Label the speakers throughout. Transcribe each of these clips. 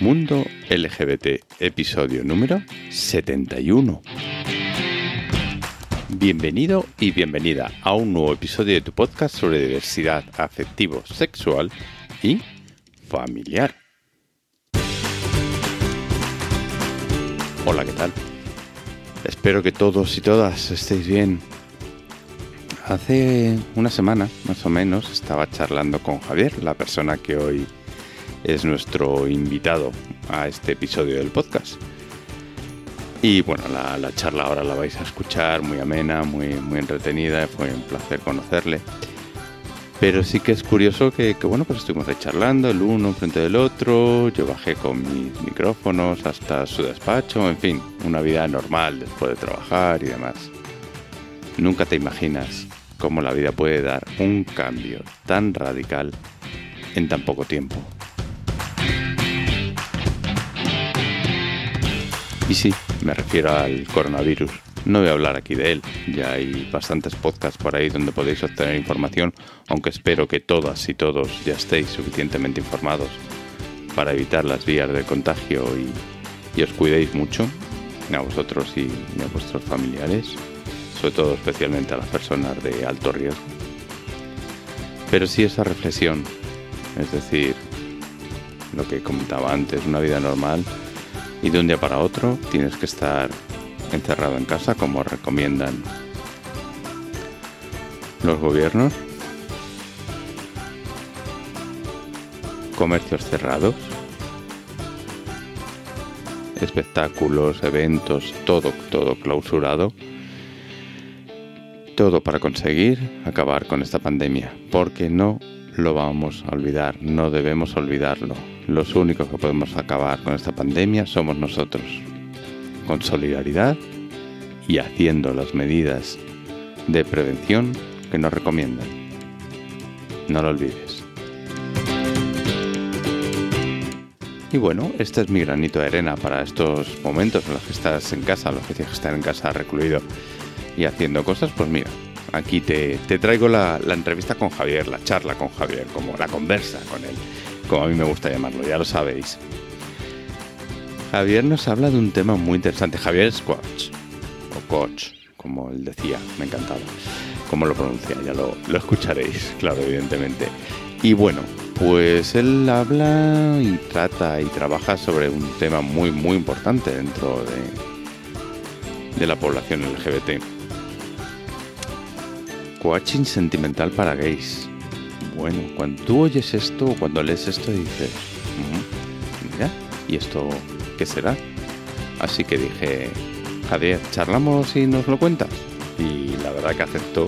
Speaker 1: Mundo LGBT, episodio número 71. Bienvenido y bienvenida a un nuevo episodio de tu podcast sobre diversidad afectivo, sexual y familiar. Hola, ¿qué tal? Espero que todos y todas estéis bien. Hace una semana, más o menos, estaba charlando con Javier, la persona que hoy es nuestro invitado a este episodio del podcast. Y bueno, la, charla ahora la vais a escuchar, muy amena, muy, muy entretenida, fue un placer conocerle. Pero sí que es curioso que, bueno, pues estuvimos ahí charlando, el uno frente del otro, yo bajé con mis micrófonos hasta su despacho, en fin, una vida normal después de trabajar y demás. Nunca te imaginas cómo la vida puede dar un cambio tan radical en tan poco tiempo. Y sí, me refiero al coronavirus. No voy a hablar aquí de él, ya hay bastantes podcasts por ahí donde podéis obtener información, aunque espero que todas y todos ya estéis suficientemente informados para evitar las vías de contagio y, os cuidéis mucho, a vosotros y, a vuestros familiares, sobre todo especialmente a las personas de alto riesgo. Pero sí esa reflexión, es decir, lo que comentaba antes, una vida normal y de un día para otro tienes que estar encerrado en casa como recomiendan los gobiernos, comercios cerrados, espectáculos, eventos, todo, todo clausurado. Todo para conseguir acabar con esta pandemia, porque no lo vamos a olvidar, no debemos olvidarlo. Los únicos que podemos acabar con esta pandemia somos nosotros, con solidaridad y haciendo las medidas de prevención que nos recomiendan. No lo olvides. Y bueno, este es mi granito de arena para estos momentos en los que estás en casa, los que tienes que estar en casa recluido y haciendo cosas, pues mira, aquí te, traigo la, entrevista con Javier, la charla con Javier, como la conversa con él, como a mí me gusta llamarlo, ya lo sabéis. Javier nos habla de un tema muy interesante. Javier es o coach, como él decía, me encantaba. Cómo lo pronuncia, ya lo, lo escucharéis, claro, evidentemente. Y bueno, pues él habla y trata y trabaja sobre un tema muy, muy importante dentro de, de la población LGBT coaching sentimental para gays. Bueno, cuando tú oyes esto cuando lees esto dices, mm, mira, ¿y esto qué será? Así que dije, Javier, ¿charlamos y nos lo cuentas? Y la verdad que aceptó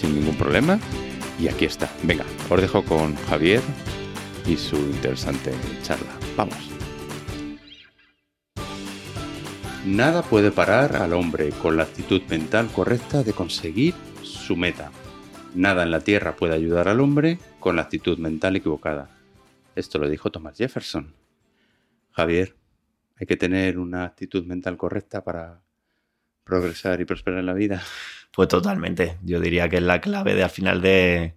Speaker 1: sin ningún problema. Y aquí está. Venga, os dejo con Javier y su interesante charla. Vamos. Nada puede parar al hombre con la actitud mental correcta de conseguir su meta. Nada en la Tierra puede ayudar al hombre con la actitud mental equivocada. Esto lo dijo Thomas Jefferson. Javier, hay que tener una actitud mental correcta para progresar y prosperar en la vida.
Speaker 2: Pues totalmente. Yo diría que es la clave de al final de,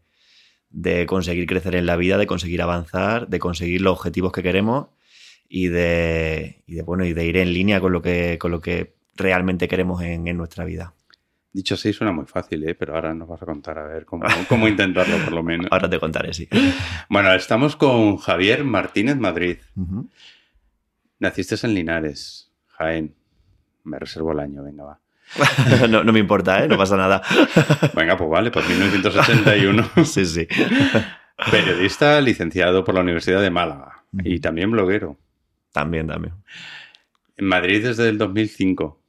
Speaker 2: de conseguir crecer en la vida, de conseguir avanzar, de conseguir los objetivos que queremos y de, y de bueno, y de ir en línea con lo que, con lo que realmente queremos en, en nuestra vida.
Speaker 1: Dicho así suena muy fácil, ¿eh? pero ahora nos vas a contar a ver cómo, cómo intentarlo por lo menos.
Speaker 2: Ahora te contaré, sí.
Speaker 1: Bueno, estamos con Javier Martínez Madrid. Naciste en Linares, Jaén. Me reservo el año, venga, va.
Speaker 2: no, me importa, ¿eh? no pasa nada.
Speaker 1: venga, pues vale, pues 1981.
Speaker 2: sí, sí.
Speaker 1: Periodista licenciado por la Universidad de Málaga y también bloguero.
Speaker 2: También, también.
Speaker 1: En Madrid desde el 2005.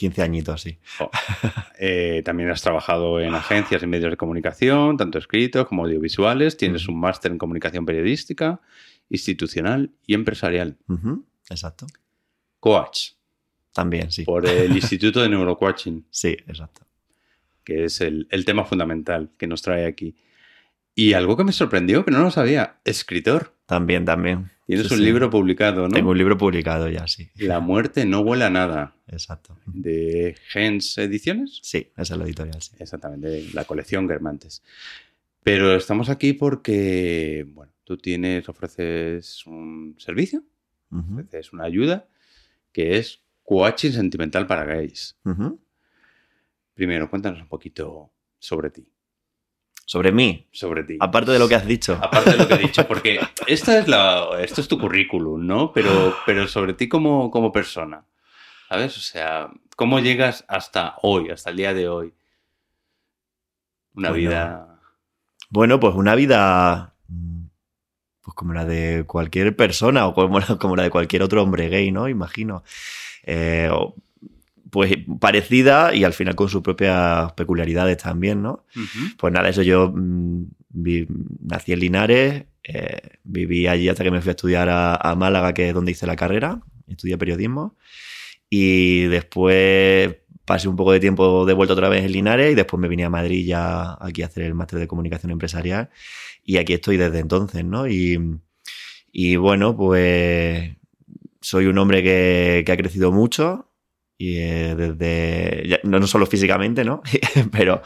Speaker 2: 15 añitos así.
Speaker 1: Oh. Eh, también has trabajado en agencias y medios de comunicación, tanto escritos como audiovisuales. Tienes un máster en comunicación periodística, institucional y empresarial.
Speaker 2: Exacto.
Speaker 1: Coach.
Speaker 2: También, sí.
Speaker 1: Por el Instituto de Neurocoaching.
Speaker 2: Sí, exacto.
Speaker 1: Que es el, el tema fundamental que nos trae aquí. Y algo que me sorprendió, que no lo sabía, escritor.
Speaker 2: También, también.
Speaker 1: Tienes un libro publicado, ¿no?
Speaker 2: Tengo un libro publicado ya, sí.
Speaker 1: La muerte no huele a nada.
Speaker 2: Exacto.
Speaker 1: ¿De Gens Ediciones?
Speaker 2: Sí, esa es la editorial, sí.
Speaker 1: Exactamente, la colección Germantes. Pero estamos aquí porque, bueno, tú tienes, ofreces un servicio,
Speaker 2: Ujú,
Speaker 1: ofreces una ayuda, que es coaching sentimental para gays. Primero, cuéntanos un poquito sobre ti.
Speaker 2: Sobre mí,
Speaker 1: Sobre ti.
Speaker 2: aparte de lo que has dicho.
Speaker 1: Aparte de lo que he dicho, porque esta es la, esto es tu currículum, ¿no? Pero, pero sobre ti como, como persona, ¿sabes? O sea, ¿cómo llegas hasta hoy, hasta el día de hoy? Una
Speaker 2: Bueno.
Speaker 1: vida...
Speaker 2: Bueno, pues una vida pues como la de cualquier persona o como la, como la de cualquier otro hombre gay, ¿no? Imagino. Eh, o- pues parecida y al final con sus propias peculiaridades también, ¿no? Pues nada, eso yo mm, vi- nací en Linares, eh, viví allí hasta que me fui a estudiar a, a Málaga, que es donde hice la carrera, estudié periodismo, y después pasé un poco de tiempo de vuelta otra vez en Linares y después me vine a Madrid ya aquí a hacer el máster de comunicación empresarial y aquí estoy desde entonces, ¿no? Y, y bueno, pues soy un hombre que, que ha crecido mucho y eh, desde, no solo físicamente, ¿no? pero,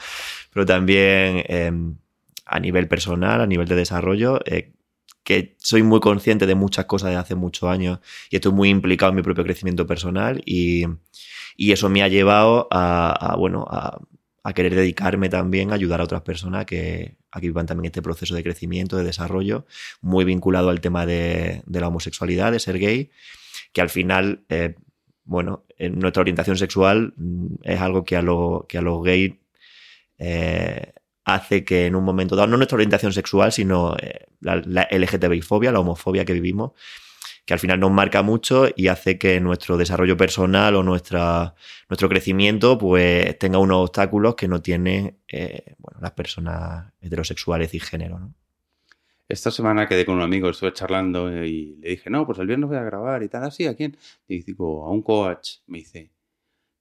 Speaker 2: pero también eh, a nivel personal, a nivel de desarrollo, eh, que soy muy consciente de muchas cosas de hace muchos años y estoy muy implicado en mi propio crecimiento personal y, y eso me ha llevado a, bueno, a, querer dedicarme también a ayudar a otras personas que, a que vivan también este proceso de crecimiento, de desarrollo, muy vinculado al tema de, de la homosexualidad, de ser gay, que al final, eh, bueno, en nuestra orientación sexual mm, es algo que a, lo- que a los gays eh, hace que en un momento dado, no nuestra orientación sexual, sino eh, la, la LGTBI-fobia, la homofobia que vivimos, que al final nos marca mucho y hace que nuestro desarrollo personal o nuestra, nuestro crecimiento pues tenga unos obstáculos que no tienen eh, bueno, las personas heterosexuales y género. ¿no?
Speaker 1: Esta semana quedé con un amigo, estuve charlando y le dije, no, pues el viernes voy a grabar y tal, así, ¿a quién? Y digo, a un coach. Me dice,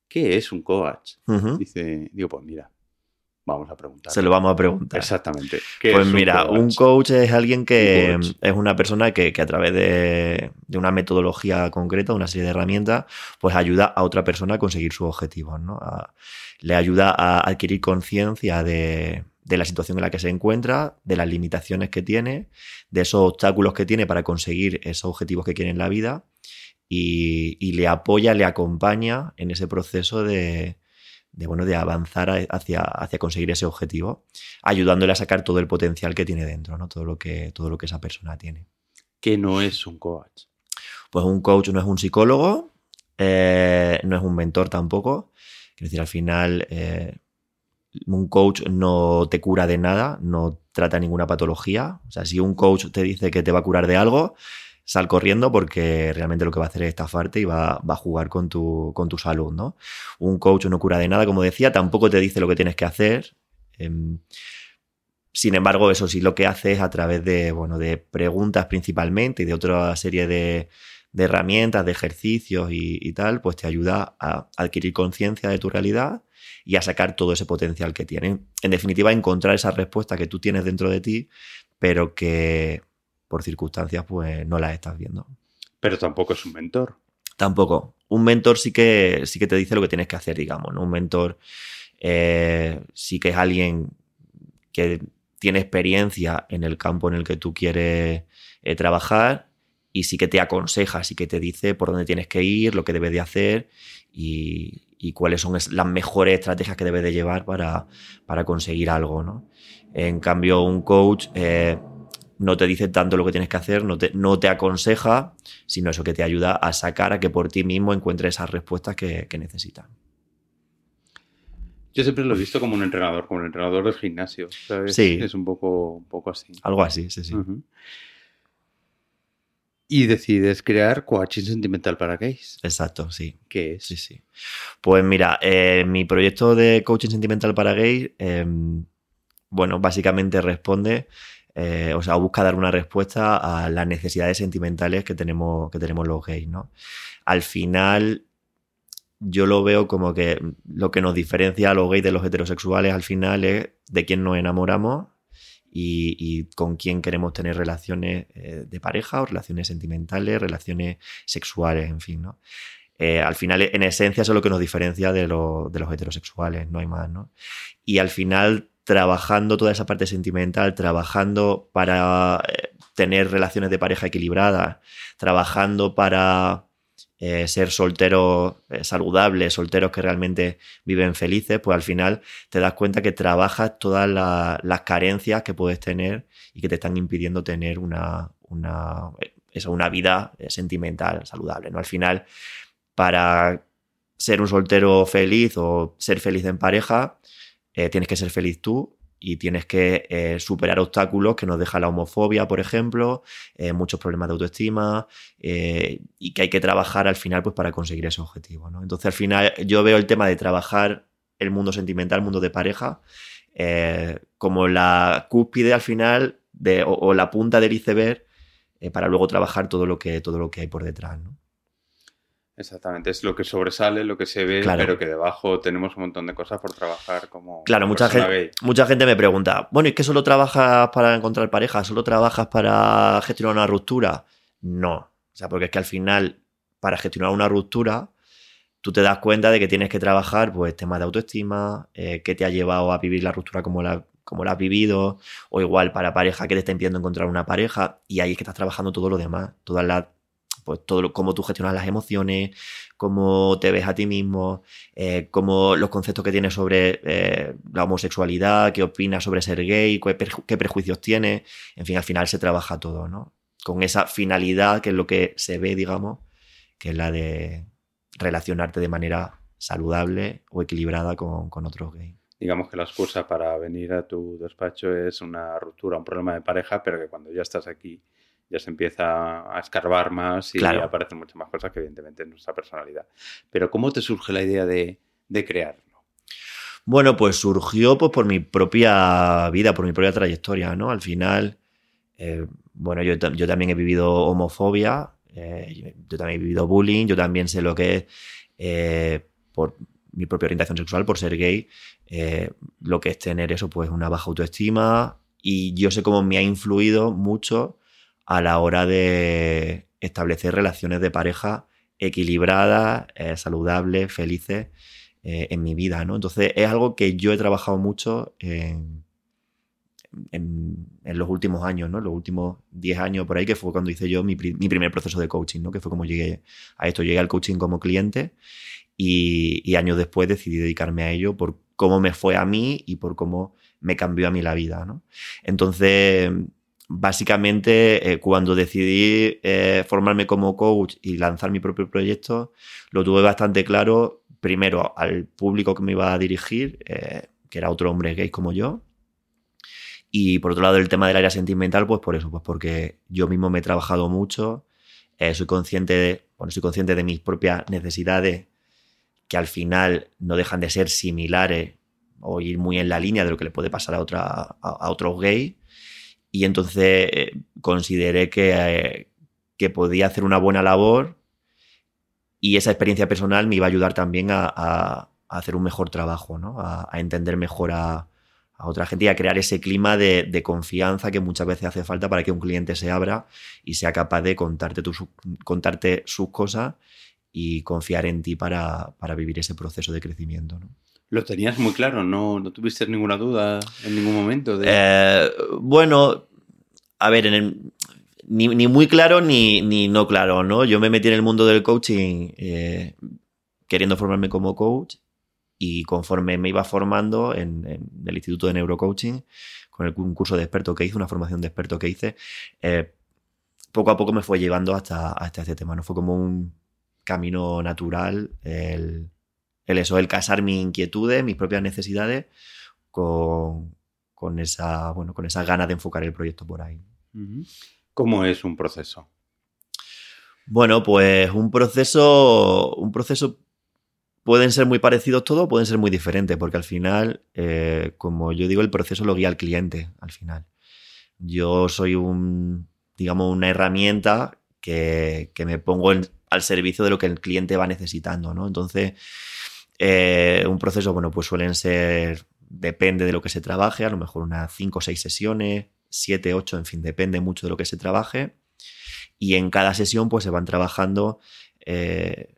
Speaker 1: ¿qué es un coach? Dice, digo, pues mira, vamos a preguntar.
Speaker 2: Se lo vamos a preguntar.
Speaker 1: Exactamente. ¿Qué
Speaker 2: Pues
Speaker 1: es
Speaker 2: mira, un coach es alguien que
Speaker 1: Un
Speaker 2: es una persona que, que a través de, de una metodología concreta, una serie de herramientas, pues ayuda a otra persona a conseguir sus objetivos, ¿no? A- le ayuda a adquirir conciencia de, de la situación en la que se encuentra, de las limitaciones que tiene, de esos obstáculos que tiene para conseguir esos objetivos que quiere en la vida y, y le apoya, le acompaña en ese proceso de, de, bueno, de avanzar hacia, hacia conseguir ese objetivo ayudándole a sacar todo el potencial que tiene dentro, ¿no? Todo lo que, todo lo que esa persona tiene.
Speaker 1: ¿Qué no es un coach?
Speaker 2: Pues un coach no es un psicólogo, eh, no es un mentor tampoco. Quiero decir, al final, eh, un coach no te cura de nada, no trata ninguna patología. O sea, si un coach te dice que te va a curar de algo, sal corriendo porque realmente lo que va a hacer es estafarte y va, va a jugar con tu, con tu salud, ¿no? Un coach no cura de nada, como decía, tampoco te dice lo que tienes que hacer. Em, sin embargo, eso sí lo que hace es a través de, bueno, de preguntas principalmente y de otra serie de, de herramientas, de ejercicios y, y tal, pues te ayuda a adquirir conciencia de tu realidad y a sacar todo ese potencial que tienen. En definitiva, encontrar esa respuesta que tú tienes dentro de ti, pero que por circunstancias pues no las estás viendo.
Speaker 1: Pero tampoco es un mentor.
Speaker 2: Tampoco. Un mentor sí que, sí que te dice lo que tienes que hacer, digamos. ¿no? Un mentor eh, sí que es alguien que tiene experiencia en el campo en el que tú quieres eh, trabajar y sí que te aconseja, sí que te dice por dónde tienes que ir, lo que debes de hacer y, y cuáles son las mejores estrategias que debes de llevar para, para conseguir algo. ¿no? En cambio, un coach eh, no te dice tanto lo que tienes que hacer, no te, no te aconseja, sino eso que te ayuda a sacar a que por ti mismo encuentres esas respuestas que, que necesitas.
Speaker 1: Yo siempre lo he visto como un entrenador, como el entrenador del gimnasio. ¿sabes?
Speaker 2: Sí.
Speaker 1: Es un poco, un poco así.
Speaker 2: Algo así, sí, sí.
Speaker 1: Y decides crear coaching sentimental para gays.
Speaker 2: Exacto, sí.
Speaker 1: ¿Qué es?
Speaker 2: Sí, sí. Pues mira, eh, mi proyecto de coaching sentimental para gays, eh, bueno, básicamente responde, eh, o sea, busca dar una respuesta a las necesidades sentimentales que tenemos, que tenemos los gays, ¿no? Al final, yo lo veo como que lo que nos diferencia a los gays de los heterosexuales al final es de quién nos enamoramos y, con quién queremos tener relaciones eh, de pareja o relaciones sentimentales, relaciones sexuales, en fin, ¿no? Eh, al final, en esencia, eso es lo que nos diferencia de, de los heterosexuales, no hay más, ¿no? Y al final, trabajando toda esa parte sentimental, trabajando para eh, tener relaciones de pareja equilibradas, trabajando para eh, ser solteros eh, saludables, solteros que realmente viven felices, pues al final te das cuenta que trabajas todas las carencias que puedes tener y que te están impidiendo tener una, una, una vida sentimental saludable. ¿no? Al final, para ser un soltero feliz o ser feliz en pareja, eh, tienes que ser feliz tú y tienes que eh, superar obstáculos que nos deja la homofobia, por ejemplo, eh, muchos problemas de autoestima y que hay que trabajar al final pues, para conseguir ese objetivo. ¿no? Entonces, al final, yo veo el tema de trabajar el mundo sentimental, el mundo de pareja, como la cúspide al final de, o, la punta del iceberg para luego trabajar todo lo que, todo lo que hay por detrás. ¿no?
Speaker 1: Exactamente, es lo que sobresale, lo que se ve, pero que debajo tenemos un montón de cosas por trabajar como.
Speaker 2: Claro, mucha gente, mucha gente me pregunta, bueno, ¿y qué solo trabajas para encontrar pareja? ¿Solo trabajas para gestionar una ruptura? No. O sea, porque es que al final, para gestionar una ruptura, tú te das cuenta de que tienes que trabajar, pues, temas de autoestima, eh, qué te ha llevado a vivir la ruptura como la, como la has vivido, o igual para pareja, qué te está impidiendo encontrar una pareja, y ahí es que estás trabajando todo lo demás, todas las pues todo cómo tú gestionas las emociones, cómo te ves a ti mismo, eh, cómo los conceptos que tienes sobre eh, la homosexualidad, qué opinas sobre ser gay, qué, prejuicios tienes, en fin, al final se trabaja todo, ¿no? Con esa finalidad que es lo que se ve, digamos, que es la de relacionarte de manera saludable o equilibrada con, con otros gays
Speaker 1: digamos que la excusa para venir a tu despacho es una ruptura, un problema de pareja, pero que cuando ya estás aquí ya se empieza a escarbar más y aparecen muchas más cosas que evidentemente en nuestra personalidad. Pero ¿cómo te surge la idea de, crearlo?
Speaker 2: Bueno, pues surgió pues, por mi propia vida, por mi propia trayectoria, ¿no? Al final, eh, bueno, yo, también he vivido homofobia, eh, yo también he vivido bullying, yo también sé lo que es eh, por mi propia orientación sexual, por ser gay, lo que es tener eso, pues una baja autoestima, y yo sé cómo me ha influido mucho a la hora de establecer relaciones de pareja equilibradas, eh, saludables, felices eh, en mi vida, ¿no? Entonces es algo que yo he trabajado mucho en, los últimos años, ¿no? Los últimos 10 años por ahí, que fue cuando hice yo mi, primer proceso de coaching, ¿no? Que fue como llegué a esto. Llegué al coaching como cliente y, y años después decidí dedicarme a ello por cómo me fue a mí y por cómo me cambió a mí la vida, ¿no? Entonces básicamente eh, cuando decidí eh, formarme como coach y lanzar mi propio proyecto, lo tuve bastante claro, primero al público que me iba a dirigir, eh, que era otro hombre gay como yo, y por otro lado el tema del área sentimental, pues por eso, pues porque yo mismo me he trabajado mucho, soy consciente de, bueno, soy consciente de mis propias necesidades que al final no dejan de ser similares o ir muy en la línea de lo que le puede pasar a, otra, a otros gays y entonces eh, consideré que, eh, que, podía hacer una buena labor y esa experiencia personal me iba a ayudar también a, hacer un mejor trabajo, ¿no? a, entender mejor a, otra gente y a crear ese clima de, confianza que muchas veces hace falta para que un cliente se abra y sea capaz de contarte, contarte sus cosas y confiar en ti para, para vivir ese proceso de crecimiento. ¿no?
Speaker 1: Lo tenías muy claro, no, no tuviste ninguna duda en ningún momento.
Speaker 2: Eh, bueno, a ver, ni, muy claro ni, ni, no claro, ¿no? Yo me metí en el mundo del coaching eh, queriendo formarme como coach y conforme me iba formando en, el Instituto de Neurocoaching, con el, un curso de experto que hice, una formación de experto que hice, eh, poco a poco me fue llevando hasta, hasta este tema, ¿no? Fue como un camino natural el el eso, el casar mis inquietudes, mis propias necesidades con, con esa, bueno, con esa gana de enfocar el proyecto por ahí.
Speaker 1: ¿Cómo es un proceso?
Speaker 2: Bueno, pues un proceso, un proceso pueden ser muy parecidos todos, pueden ser muy diferentes, porque al final, eh, como yo digo, el proceso lo guía al cliente, al final. Yo soy un, digamos, una herramienta que, que me pongo al servicio de lo que el cliente va necesitando, ¿no? Entonces, eh, un proceso, bueno, pues suelen ser, depende de lo que se trabaje, a lo mejor unas 5 o 6 sesiones, 7, 8, en fin, depende mucho de lo que se trabaje. Y en cada sesión, pues se van trabajando eh,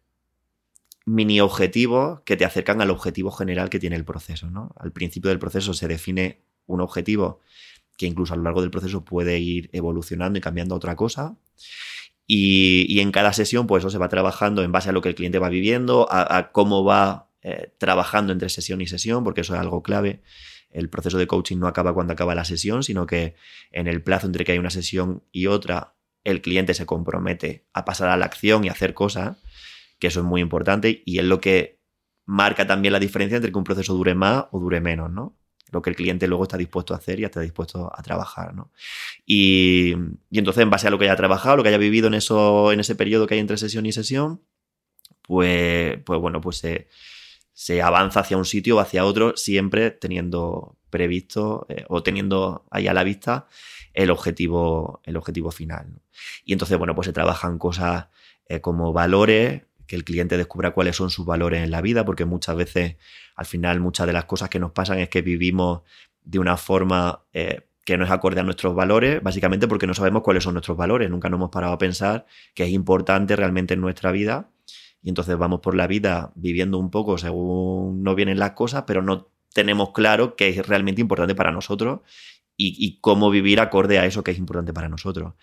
Speaker 2: mini objetivos que te acercan al objetivo general que tiene el proceso. ¿no? Al principio del proceso se define un objetivo que incluso a lo largo del proceso puede ir evolucionando y cambiando a otra cosa. Y, en cada sesión, pues eso se va trabajando en base a lo que el cliente va viviendo, a, cómo va eh, trabajando entre sesión y sesión, porque eso es algo clave. El proceso de coaching no acaba cuando acaba la sesión, sino que en el plazo entre que hay una sesión y otra, el cliente se compromete a pasar a la acción y hacer cosas, que eso es muy importante y es lo que marca también la diferencia entre que un proceso dure más o dure menos, ¿no? Lo que el cliente luego está dispuesto a hacer y está dispuesto a trabajar, ¿no? Y, entonces, en base a lo que haya trabajado, lo que haya vivido en, eso, en ese periodo que hay entre sesión y sesión, pues, pues bueno, pues se, se avanza hacia un sitio o hacia otro, siempre teniendo previsto eh, o teniendo ahí a la vista el objetivo, el objetivo final. Y entonces, bueno, pues se trabajan cosas eh, como valores, que el cliente descubra cuáles son sus valores en la vida, porque muchas veces, al final, muchas de las cosas que nos pasan es que vivimos de una forma eh, que no es acorde a nuestros valores, básicamente porque no sabemos cuáles son nuestros valores, nunca nos hemos parado a pensar que es importante realmente en nuestra vida y entonces vamos por la vida viviendo un poco según nos vienen las cosas, pero no tenemos claro qué es realmente importante para nosotros y, cómo vivir acorde a eso que es importante para nosotros.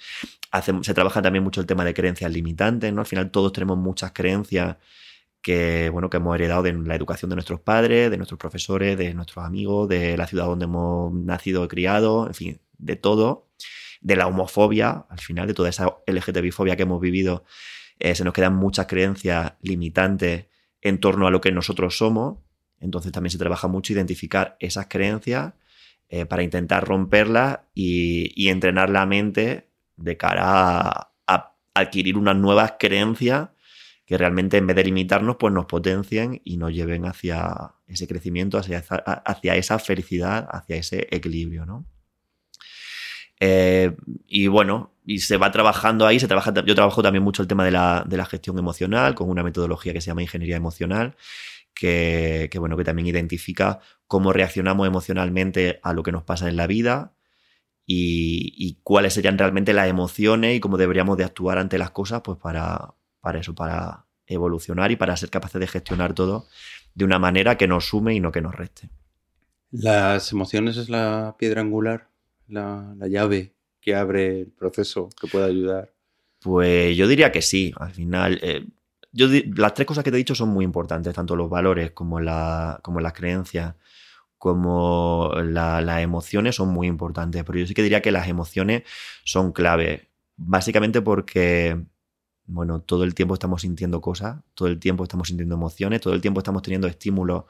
Speaker 2: se trabaja también mucho el tema de creencias limitantes, ¿no? Al final todos tenemos muchas creencias que, bueno, que hemos heredado de la educación de nuestros padres, de nuestros profesores, de nuestros amigos, de la ciudad donde hemos nacido y criado, en fin, de todo, de la homofobia, al final, de toda esa LGTBI-fobia que hemos vivido, eh, se nos quedan muchas creencias limitantes en torno a lo que nosotros somos. Entonces también se trabaja mucho identificar esas creencias eh, para intentar romperla y, entrenar la mente de cara a, adquirir unas nuevas creencias que realmente en vez de limitarnos, pues nos potencien y nos lleven hacia ese crecimiento, hacia esa, hacia esa felicidad, hacia ese equilibrio, ¿no? Eh, y bueno, y se va trabajando ahí, se trabaja, yo trabajo también mucho el tema de la, de la gestión emocional con una metodología que se llama ingeniería emocional que, bueno, que también identifica cómo reaccionamos emocionalmente a lo que nos pasa en la vida y, cuáles serían realmente las emociones y cómo deberíamos de actuar ante las cosas, pues para, para eso, para evolucionar y para ser capaces de gestionar todo de una manera que nos sume y no que nos reste.
Speaker 1: Las emociones es la piedra angular, la, llave que abre el proceso, que puede ayudar.
Speaker 2: Pues yo diría que sí. Al final, eh, las tres cosas que te he dicho son muy importantes, tanto los valores como, la, como las creencias, como las emociones son muy importantes, pero yo sí que diría que las emociones son clave, básicamente porque, bueno, todo el tiempo estamos sintiendo cosas, todo el tiempo estamos sintiendo emociones, todo el tiempo estamos teniendo estímulos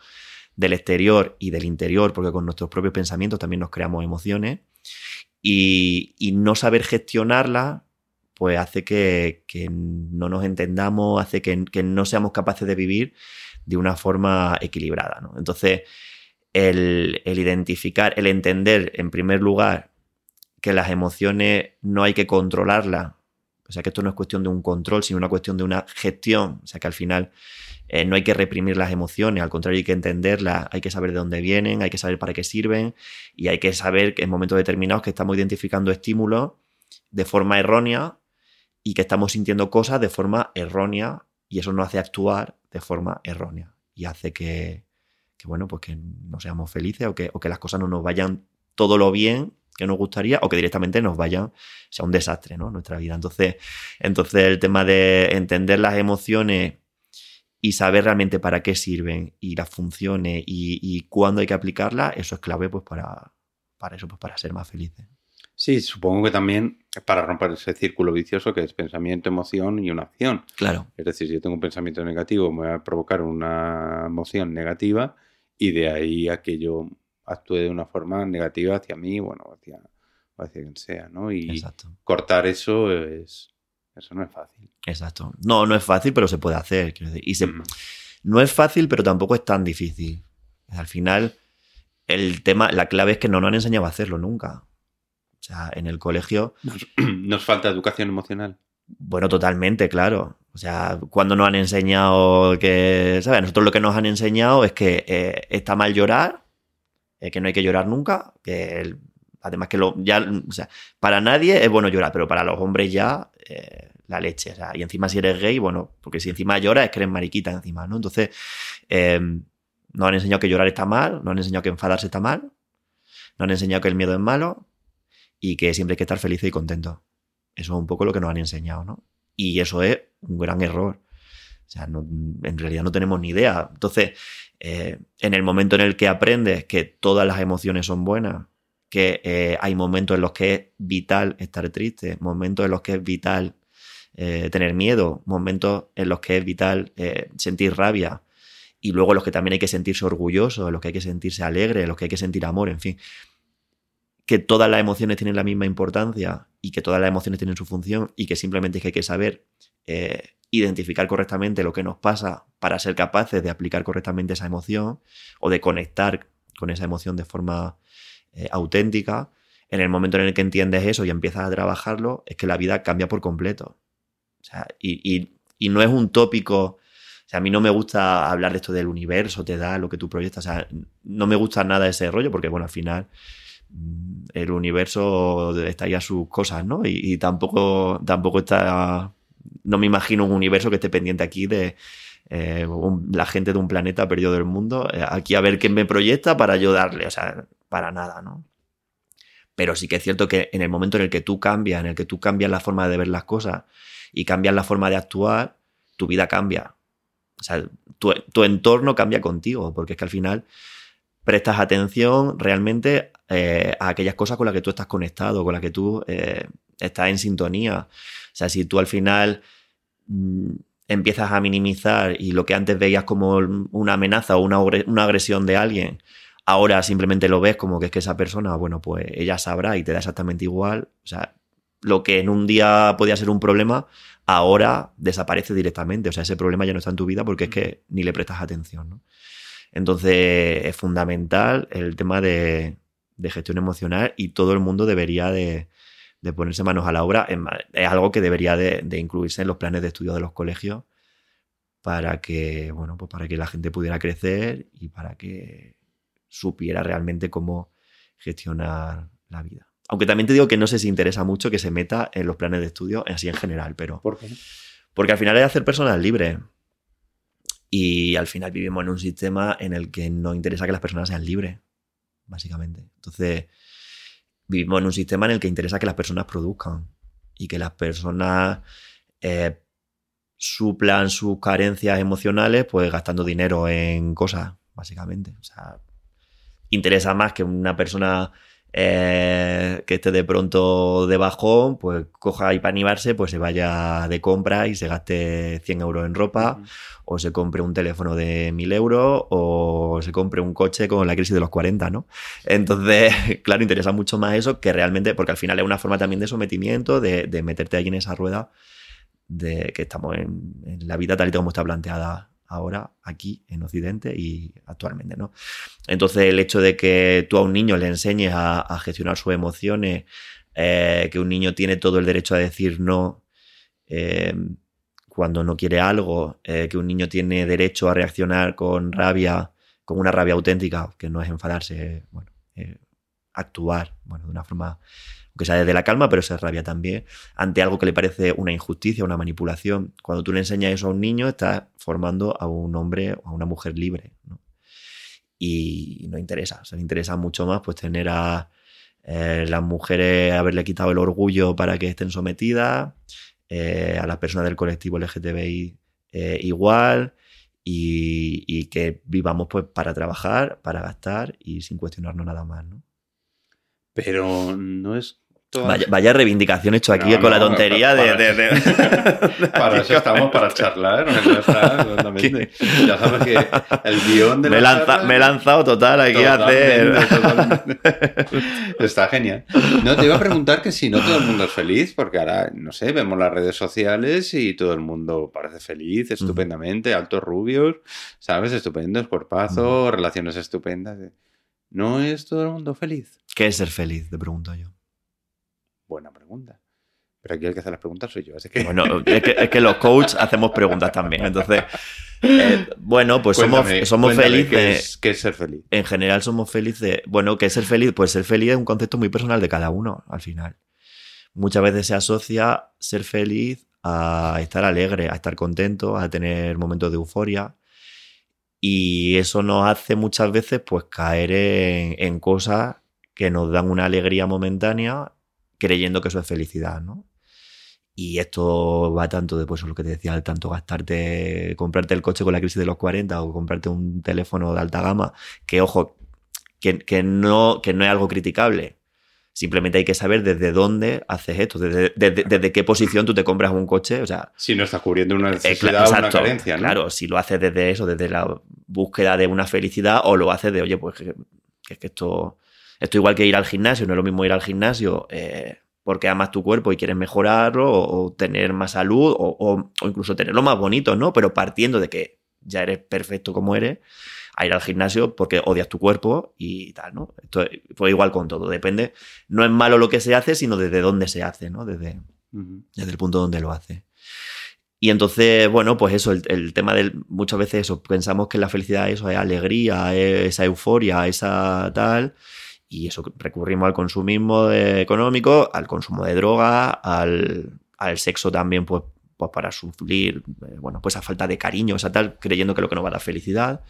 Speaker 2: del exterior y del interior, porque con nuestros propios pensamientos también nos creamos emociones, y, y no saber gestionarlas pues hace que, no nos entendamos, hace que, no seamos capaces de vivir de una forma equilibrada. ¿no? Entonces, el, identificar, el entender, en primer lugar, que las emociones no hay que controlarlas, o sea que esto no es cuestión de un control, sino una cuestión de una gestión, o sea que al final eh, no hay que reprimir las emociones, al contrario hay que entenderlas, hay que saber de dónde vienen, hay que saber para qué sirven y hay que saber que en momentos determinados que estamos identificando estímulos de forma errónea y que estamos sintiendo cosas de forma errónea y eso nos hace actuar de forma errónea y hace que, bueno, pues que no seamos felices o que, o que las cosas no nos vayan todo lo bien que nos gustaría o que directamente nos vayan, sea un desastre, ¿no? Nuestra vida. Entonces, entonces el tema de entender las emociones y saber realmente para qué sirven y las funciones y, y cuándo hay que aplicarlas, eso es clave pues para, para eso, pues para ser más felices.
Speaker 1: Sí, supongo que también para romper ese círculo vicioso que es pensamiento, emoción y una acción.
Speaker 2: Claro.
Speaker 1: Es decir, si yo tengo un pensamiento negativo, me va a provocar una emoción negativa y de ahí a que yo actúe de una forma negativa hacia mí, bueno, hacia, hacia quien sea, ¿no? Y cortar eso es, eso no es fácil.
Speaker 2: Exacto. No, no es fácil, pero se puede hacer. Y se, no es fácil, pero tampoco es tan difícil. Al final, el tema, la clave es que no nos han enseñado a hacerlo nunca. O sea, en el colegio...
Speaker 1: Nos, falta educación emocional.
Speaker 2: Bueno, totalmente, claro. O sea, cuando nos han enseñado que, ¿sabes? Nosotros lo que nos han enseñado es que eh, está mal llorar, eh, que no hay que llorar nunca, que además que lo, ya, o sea, para nadie es bueno llorar, pero para los hombres ya eh, la leche. O sea, y encima si eres gay, bueno, porque si encima lloras es que eres mariquita encima, ¿no? Entonces, eh, nos han enseñado que llorar está mal, nos han enseñado que enfadarse está mal, nos han enseñado que el miedo es malo y que siempre hay que estar feliz y contento. Eso es un poco lo que nos han enseñado, ¿no? Y eso es un gran error. O sea, en realidad no tenemos ni idea. Entonces, eh, en el momento en el que aprendes que todas las emociones son buenas, que eh, hay momentos en los que es vital estar triste, momentos en los que es vital eh, tener miedo, momentos en los que es vital sentir rabia, y luego los que también hay que sentirse orgullosos, los que hay que sentirse alegres, los que hay que sentir amor, en fin. Que todas las emociones tienen la misma importancia y que todas las emociones tienen su función y que simplemente es que hay que saber identificar correctamente lo que nos pasa para ser capaces de aplicar correctamente esa emoción o de conectar con esa emoción de forma eh, auténtica, en el momento en el que entiendes eso y empiezas a trabajarlo, es que la vida cambia por completo. y, no es un tópico. O sea, a mí no me gusta hablar de esto del universo, te da lo que tú proyectas. O sea, no me gusta nada ese rollo porque, bueno, al final mm, el universo está ya sus cosas, ¿no? Y, y tampoco, tampoco está no me imagino un universo que esté pendiente aquí de eh, la gente de un planeta perdido del mundo, eh, aquí a ver qué me proyecta para ayudarle, o sea, para nada, ¿no? Pero sí que es cierto que en el momento en el que tú cambias, en el que tú cambias la forma de ver las cosas y cambias la forma de actuar, tu vida cambia. O sea, tu, entorno cambia contigo, porque es que al final prestas atención realmente eh, a aquellas cosas con las que tú estás conectado, con las que tú estás en sintonía. O sea, si tú al final mm, empiezas a minimizar y lo que antes veías como una amenaza o una, agresión de alguien, ahora simplemente lo ves como que es que esa persona, bueno, pues ella sabrá y te da exactamente igual. O sea, lo que en un día podía ser un problema, ahora desaparece directamente. O sea, ese problema ya no está en tu vida porque es que ni le prestas atención. ¿no? Entonces, es fundamental el tema de, de gestión emocional y todo el mundo debería de, de ponerse manos a la obra, es algo que debería de, incluirse en los planes de estudio de los colegios para que, bueno, pues para que la gente pudiera crecer y para que supiera realmente cómo gestionar la vida. Aunque también te digo que no sé si interesa mucho que se meta en los planes de estudio así en general, pero...
Speaker 1: ¿Por qué?
Speaker 2: Porque al final hay hacer personas libres. Y al final vivimos en un sistema en el que no interesa que las personas sean libres, básicamente. Entonces, vivimos en un sistema en el que interesa que las personas produzcan y que las personas eh, suplan sus carencias emocionales pues gastando dinero en cosas, básicamente. O sea, interesa más que una persona eh, que esté de pronto de bajón, pues coja y para animarse, pues se vaya de compra y se gaste 100 euros en ropa, o se compre un teléfono de 1000 euros, o se compre un coche con la crisis de los 40, ¿no? Entonces, claro, interesa mucho más eso que realmente, porque al final es una forma también de sometimiento, de, meterte ahí en esa rueda de que estamos en, en la vida tal y como está planteada ahora aquí en Occidente y actualmente, ¿no? Entonces el hecho de que tú a un niño le enseñes a, gestionar sus emociones, eh, que un niño tiene todo el derecho a decir no eh, cuando no quiere algo, eh, que un niño tiene derecho a reaccionar con rabia, con una rabia auténtica, que no es enfadarse, bueno, actuar, bueno, de una forma que sea desde la calma, pero se rabia también ante algo que le parece una injusticia, una manipulación. Cuando tú le enseñas eso a un niño, estás formando a un hombre o a una mujer libre. Y no interesa, o sea, le interesa mucho más pues tener a eh, las mujeres, haberle quitado el orgullo para que estén sometidas, eh, a las personas del colectivo LGTBI eh, igual, y, y, que vivamos pues para trabajar, para gastar y sin cuestionarnos nada más, ¿no?
Speaker 1: Pero no es
Speaker 2: Vaya, reivindicación hecho aquí con la tontería de,
Speaker 1: para eso estamos, para charlar. Ya, sabes que el guion de
Speaker 2: me, la me he lanzado total aquí a hacer...
Speaker 1: Está genial. No, te iba a preguntar que si no todo el mundo es feliz, porque ahora, no sé, vemos las redes sociales y todo el mundo parece feliz, estupendamente, altos rubios, ¿sabes? Estupendos, cuerpazos, relaciones estupendas. ¿No es todo el mundo feliz?
Speaker 2: ¿Qué es ser feliz? Te pregunto yo.
Speaker 1: Buena pregunta. Pero aquí el que hace las preguntas soy yo. Así que...
Speaker 2: Bueno, es que, los coaches hacemos preguntas también. Entonces, Eh, bueno, pues somos, somos felices.
Speaker 1: ¿qué es, ser feliz?
Speaker 2: En general somos felices. Bueno, ¿qué es ser feliz? Pues ser feliz es un concepto muy personal de cada uno, al final. Muchas veces se asocia ser feliz a estar alegre, a estar contento, a tener momentos de euforia. Y eso nos hace muchas veces pues caer en, cosas que nos dan una alegría momentánea creyendo que eso es felicidad, ¿no? Y esto va tanto de pues, lo que te decía, tanto gastarte, comprarte el coche con la crisis de los 40 o comprarte un teléfono de alta gama, que ojo, que, que no, que no es algo criticable. Simplemente hay que saber desde dónde haces esto, desde, desde, qué posición tú te compras un coche. O sea,
Speaker 1: si no estás cubriendo una eh, necesidad o una carencia. ¿no?
Speaker 2: Claro, si lo haces desde eso, desde la búsqueda de una felicidad, o lo haces de, oye, pues que, es que esto, esto igual que ir al gimnasio, no es lo mismo ir al gimnasio eh, porque amas tu cuerpo y quieres mejorarlo, o, tener más salud, o, o, incluso tenerlo más bonito, ¿no? Pero partiendo de que ya eres perfecto como eres a ir al gimnasio porque odias tu cuerpo y tal, ¿no? Esto fue igual con todo, depende. No es malo lo que se hace, sino desde dónde se hace, ¿no? Desde, desde el punto donde lo hace. Y entonces, bueno, pues eso, el, tema del. Muchas veces eso, pensamos que la felicidad eso es alegría, esa euforia, esa tal. Y eso recurrimos al consumismo económico, al consumo de droga, al, al sexo también, pues, pues para sufrir, eh, bueno, pues a falta de cariño, esa tal, creyendo que lo que nos va a dar felicidad.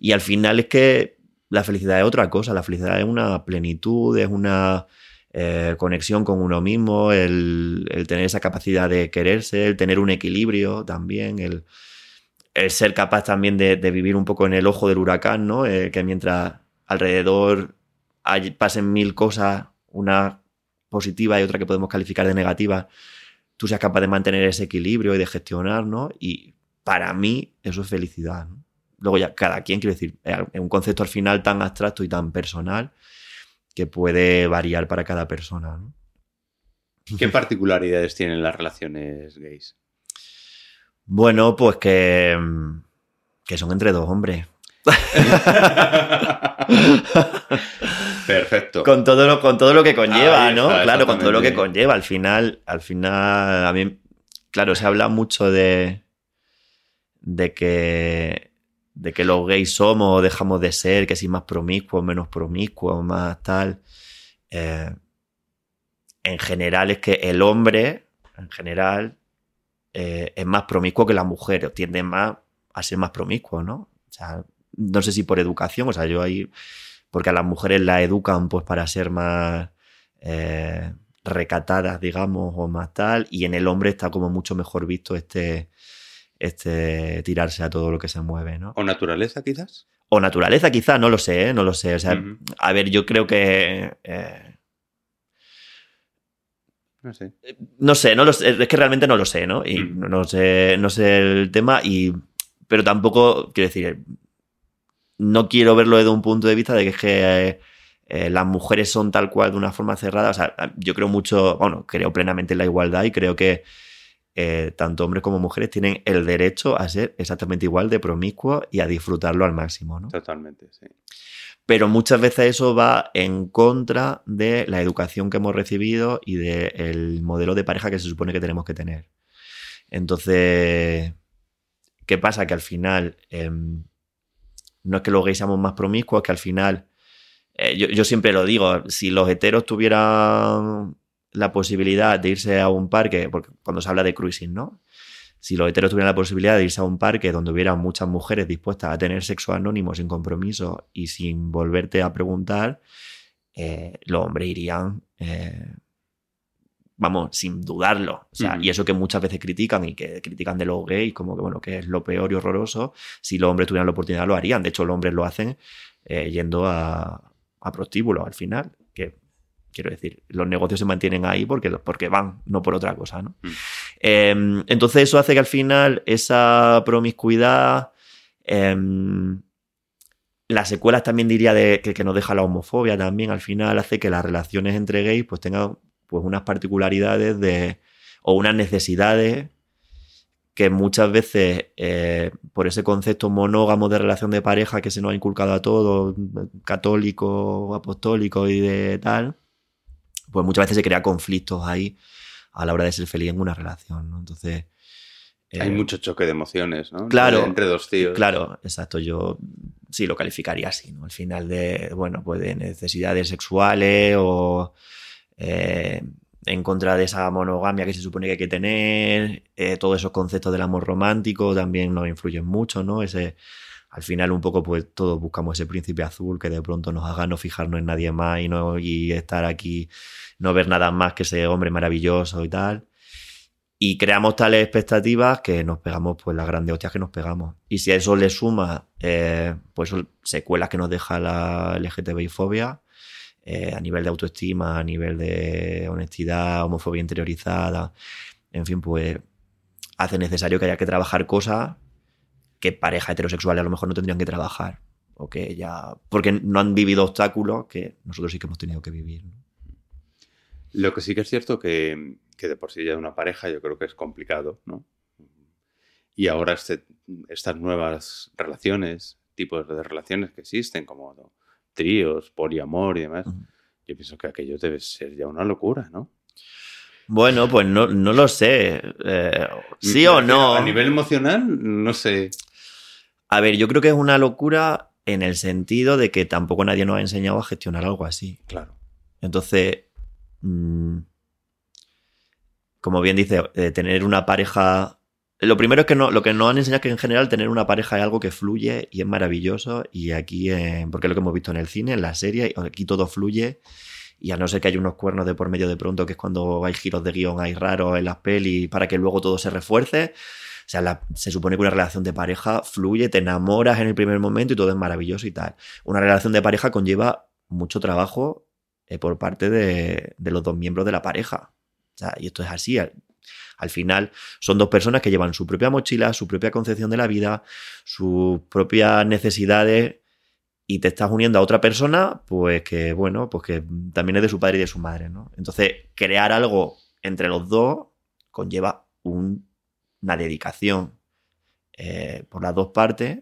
Speaker 2: Y al final es que la felicidad es otra cosa, la felicidad es una plenitud, es una eh, conexión con uno mismo, el, tener esa capacidad de quererse, el tener un equilibrio también, el, ser capaz también de, vivir un poco en el ojo del huracán, ¿no? Eh, que mientras alrededor pasen mil cosas, una positiva y otra que podemos calificar de negativa, tú seas capaz de mantener ese equilibrio y de gestionar, ¿no? Y para mí eso es felicidad. ¿no? Luego ya cada quien, quiere decir, es un concepto al final tan abstracto y tan personal que puede variar para cada persona.
Speaker 1: ¿Qué particularidades tienen las relaciones gays?
Speaker 2: Bueno, pues que, que son entre dos hombres.
Speaker 1: Perfecto.
Speaker 2: Con todo lo, con todo lo que conlleva, ¿no? claro, con todo lo que conlleva. Al final, al final, a mí, claro, se habla mucho de, de que de que los gays somos o dejamos de ser, que si más promiscuos, menos promiscuos, más tal. Eh, en general es que el hombre, en general, eh, es más promiscuo que la mujer, o tiende más a ser más promiscuo, ¿no? O sea, no sé si por educación, o sea, yo ahí, porque a las mujeres la educan pues para ser más eh, recatadas, digamos, o más tal, y en el hombre está como mucho mejor visto este este, tirarse a todo lo que se mueve, ¿no?
Speaker 1: ¿O naturaleza quizás?
Speaker 2: O naturaleza quizás, no lo sé, ¿eh? no lo sé. O sea, a ver, yo creo que... Eh,
Speaker 1: no sé.
Speaker 2: No sé, no lo sé, es que realmente no lo sé, ¿no? Y no, sé, no sé el tema, y, pero tampoco, quiero decir, no quiero verlo desde un punto de vista de que es que eh, las mujeres son tal cual de una forma cerrada. O sea, yo creo mucho, bueno, creo plenamente en la igualdad y creo que eh, tanto hombres como mujeres tienen el derecho a ser exactamente igual de promiscuos y a disfrutarlo al máximo. ¿no?
Speaker 1: Totalmente, sí.
Speaker 2: Pero muchas veces eso va en contra de la educación que hemos recibido y del modelo de pareja que se supone que tenemos que tener. Entonces, ¿qué pasa? Que al final, em, no es que los gays seamos más promiscuos, que al final, eh, yo, yo, siempre lo digo, si los heteros tuvieran la posibilidad de irse a un parque, porque cuando se habla de cruising, ¿no? Si los heteros tuvieran la posibilidad de irse a un parque donde hubiera muchas mujeres dispuestas a tener sexo anónimo sin compromiso y sin volverte a preguntar, eh, los hombres irían, eh, vamos, sin dudarlo. O sea, Y eso que muchas veces critican y que critican de los gays, como que, bueno, que es lo peor y horroroso, si los hombres tuvieran la oportunidad lo harían. De hecho, los hombres lo hacen eh, yendo a, a prostíbulos al final, que Quiero decir, los negocios se mantienen ahí porque, porque van, no por otra cosa. ¿no? Mm. Em, entonces eso hace que al final esa promiscuidad, em, las secuelas también diría de, que, que, nos deja la homofobia también, al final hace que las relaciones entre gays pues tengan pues unas particularidades de, o unas necesidades que muchas veces eh, por ese concepto monógamo de relación de pareja que se nos ha inculcado a todos, católico, apostólico y de tal, pues muchas veces se crea conflictos ahí a la hora de ser feliz en una relación. ¿no? Entonces,
Speaker 1: Hay
Speaker 2: Eh,
Speaker 1: mucho choque de emociones, ¿no?
Speaker 2: Claro.
Speaker 1: Entre dos tíos.
Speaker 2: Claro, exacto. Yo sí lo calificaría así, ¿no? Al final de, bueno, pues de necesidades sexuales o eh, en contra de esa monogamia que se supone que hay que tener, eh, todos esos conceptos del amor romántico también nos influyen mucho, ¿no? Ese, al final un poco pues todos buscamos ese príncipe azul que de pronto nos haga no fijarnos en nadie más y, no, y estar aquí, no ver nada más que ese hombre maravilloso y tal. Y creamos tales expectativas que nos pegamos pues las grandes hostias que nos pegamos. Y si a eso le suma eh, pues secuelas que nos deja la LGTBI-fobia, eh, a nivel de autoestima, a nivel de honestidad, homofobia interiorizada, en fin, pues hace necesario que haya que trabajar cosas que parejas heterosexuales a lo mejor no tendrían que trabajar. O que ya. Porque no han vivido obstáculos que nosotros sí que hemos tenido que vivir.
Speaker 1: Lo que sí que es cierto que, que de por sí ya una pareja yo creo que es complicado, ¿no? Y ahora este- estas nuevas relaciones, tipos de relaciones que existen, como tríos, poliamor y demás, yo pienso que aquello debe ser ya una locura, ¿no?
Speaker 2: Bueno, pues no, no lo sé. Eh, sí o no.
Speaker 1: A nivel emocional, no sé.
Speaker 2: A ver, yo creo que es una locura en el sentido de que tampoco nadie nos ha enseñado a gestionar algo así.
Speaker 1: Claro.
Speaker 2: Entonces, mm, como bien dice, eh, tener una pareja. Lo primero es que no, lo que nos han enseñado es que en general tener una pareja es algo que fluye y es maravilloso. Y aquí, porque es lo que hemos visto en el cine, en la serie, aquí todo fluye. Y a no ser que haya unos cuernos de por medio de pronto, que es cuando hay giros de guion, hay raros en las pelis, para que luego todo se refuerce. O sea, se supone que una relación de pareja fluye, te enamoras en el primer momento y todo es maravilloso y tal. Una relación de pareja conlleva mucho trabajo eh, por parte de, de los dos miembros de la pareja. O sea, y esto es así. Al, al final son dos personas que llevan su propia mochila, su propia concepción de la vida, sus propias necesidades y te estás uniendo a otra persona, pues que, bueno, pues que también es de su padre y de su madre, ¿no? Entonces, crear algo entre los dos conlleva un- una dedicación eh, por las dos partes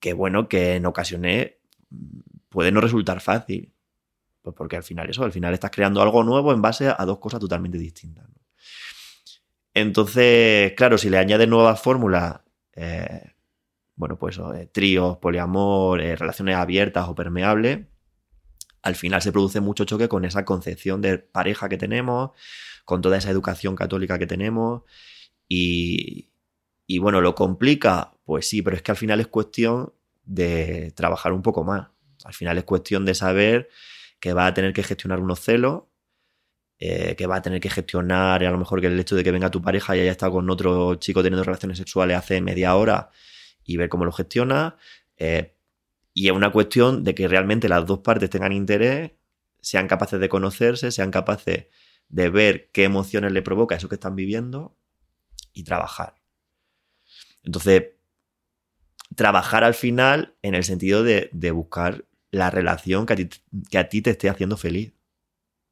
Speaker 2: que, bueno, que en ocasiones puede no resultar fácil. Pues porque al final eso, al final estás creando algo nuevo en base a dos cosas totalmente distintas. Entonces, claro, si le añades nuevas fórmulas, eh, bueno, pues eh, tríos, poliamor, eh, relaciones abiertas o permeables, al final se produce mucho choque con esa concepción de pareja que tenemos, con toda esa educación católica que tenemos y, y bueno, ¿lo complica? Pues sí, pero es que al final es cuestión de trabajar un poco más. Al final es cuestión de saber que va a tener que gestionar unos celos, eh, que va a tener que gestionar a lo mejor que el hecho de que venga tu pareja y haya estado con otro chico teniendo relaciones sexuales hace media hora y ver cómo lo gestiona. eh, y es una cuestión de que realmente las dos partes tengan interés, sean capaces de conocerse, sean capaces de ver qué emociones le provoca eso que están viviendo y trabajar. Entonces, trabajar al final en el sentido de, de buscar la relación que a, ti, que a, ti, te esté haciendo feliz,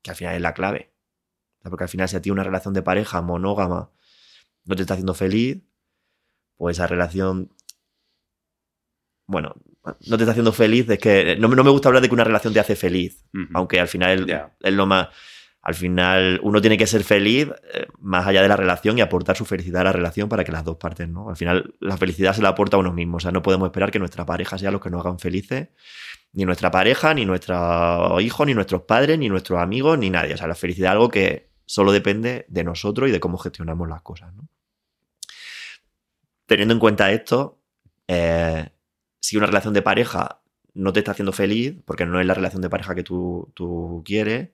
Speaker 2: que al final es la clave. Porque al final si a ti una relación de pareja monógama no te está haciendo feliz, pues esa relación, bueno, no te está haciendo feliz, es que no, no me gusta hablar de que una relación te hace feliz, uh -huh. aunque al final
Speaker 1: yeah.
Speaker 2: es lo más... Al final uno tiene que ser feliz eh, más allá de la relación y aportar su felicidad a la relación para que las dos partes, ¿no? Al final la felicidad se la aporta a uno mismo, o sea, no podemos esperar que nuestra pareja sea los que nos hagan felices, ni nuestra pareja, ni nuestro hijo, ni nuestros padres, ni nuestros amigos, ni nadie. O sea, la felicidad es algo que solo depende de nosotros y de cómo gestionamos las cosas, ¿no? Teniendo en cuenta esto, eh, si una relación de pareja no te está haciendo feliz, porque no es la relación de pareja que tú quieres,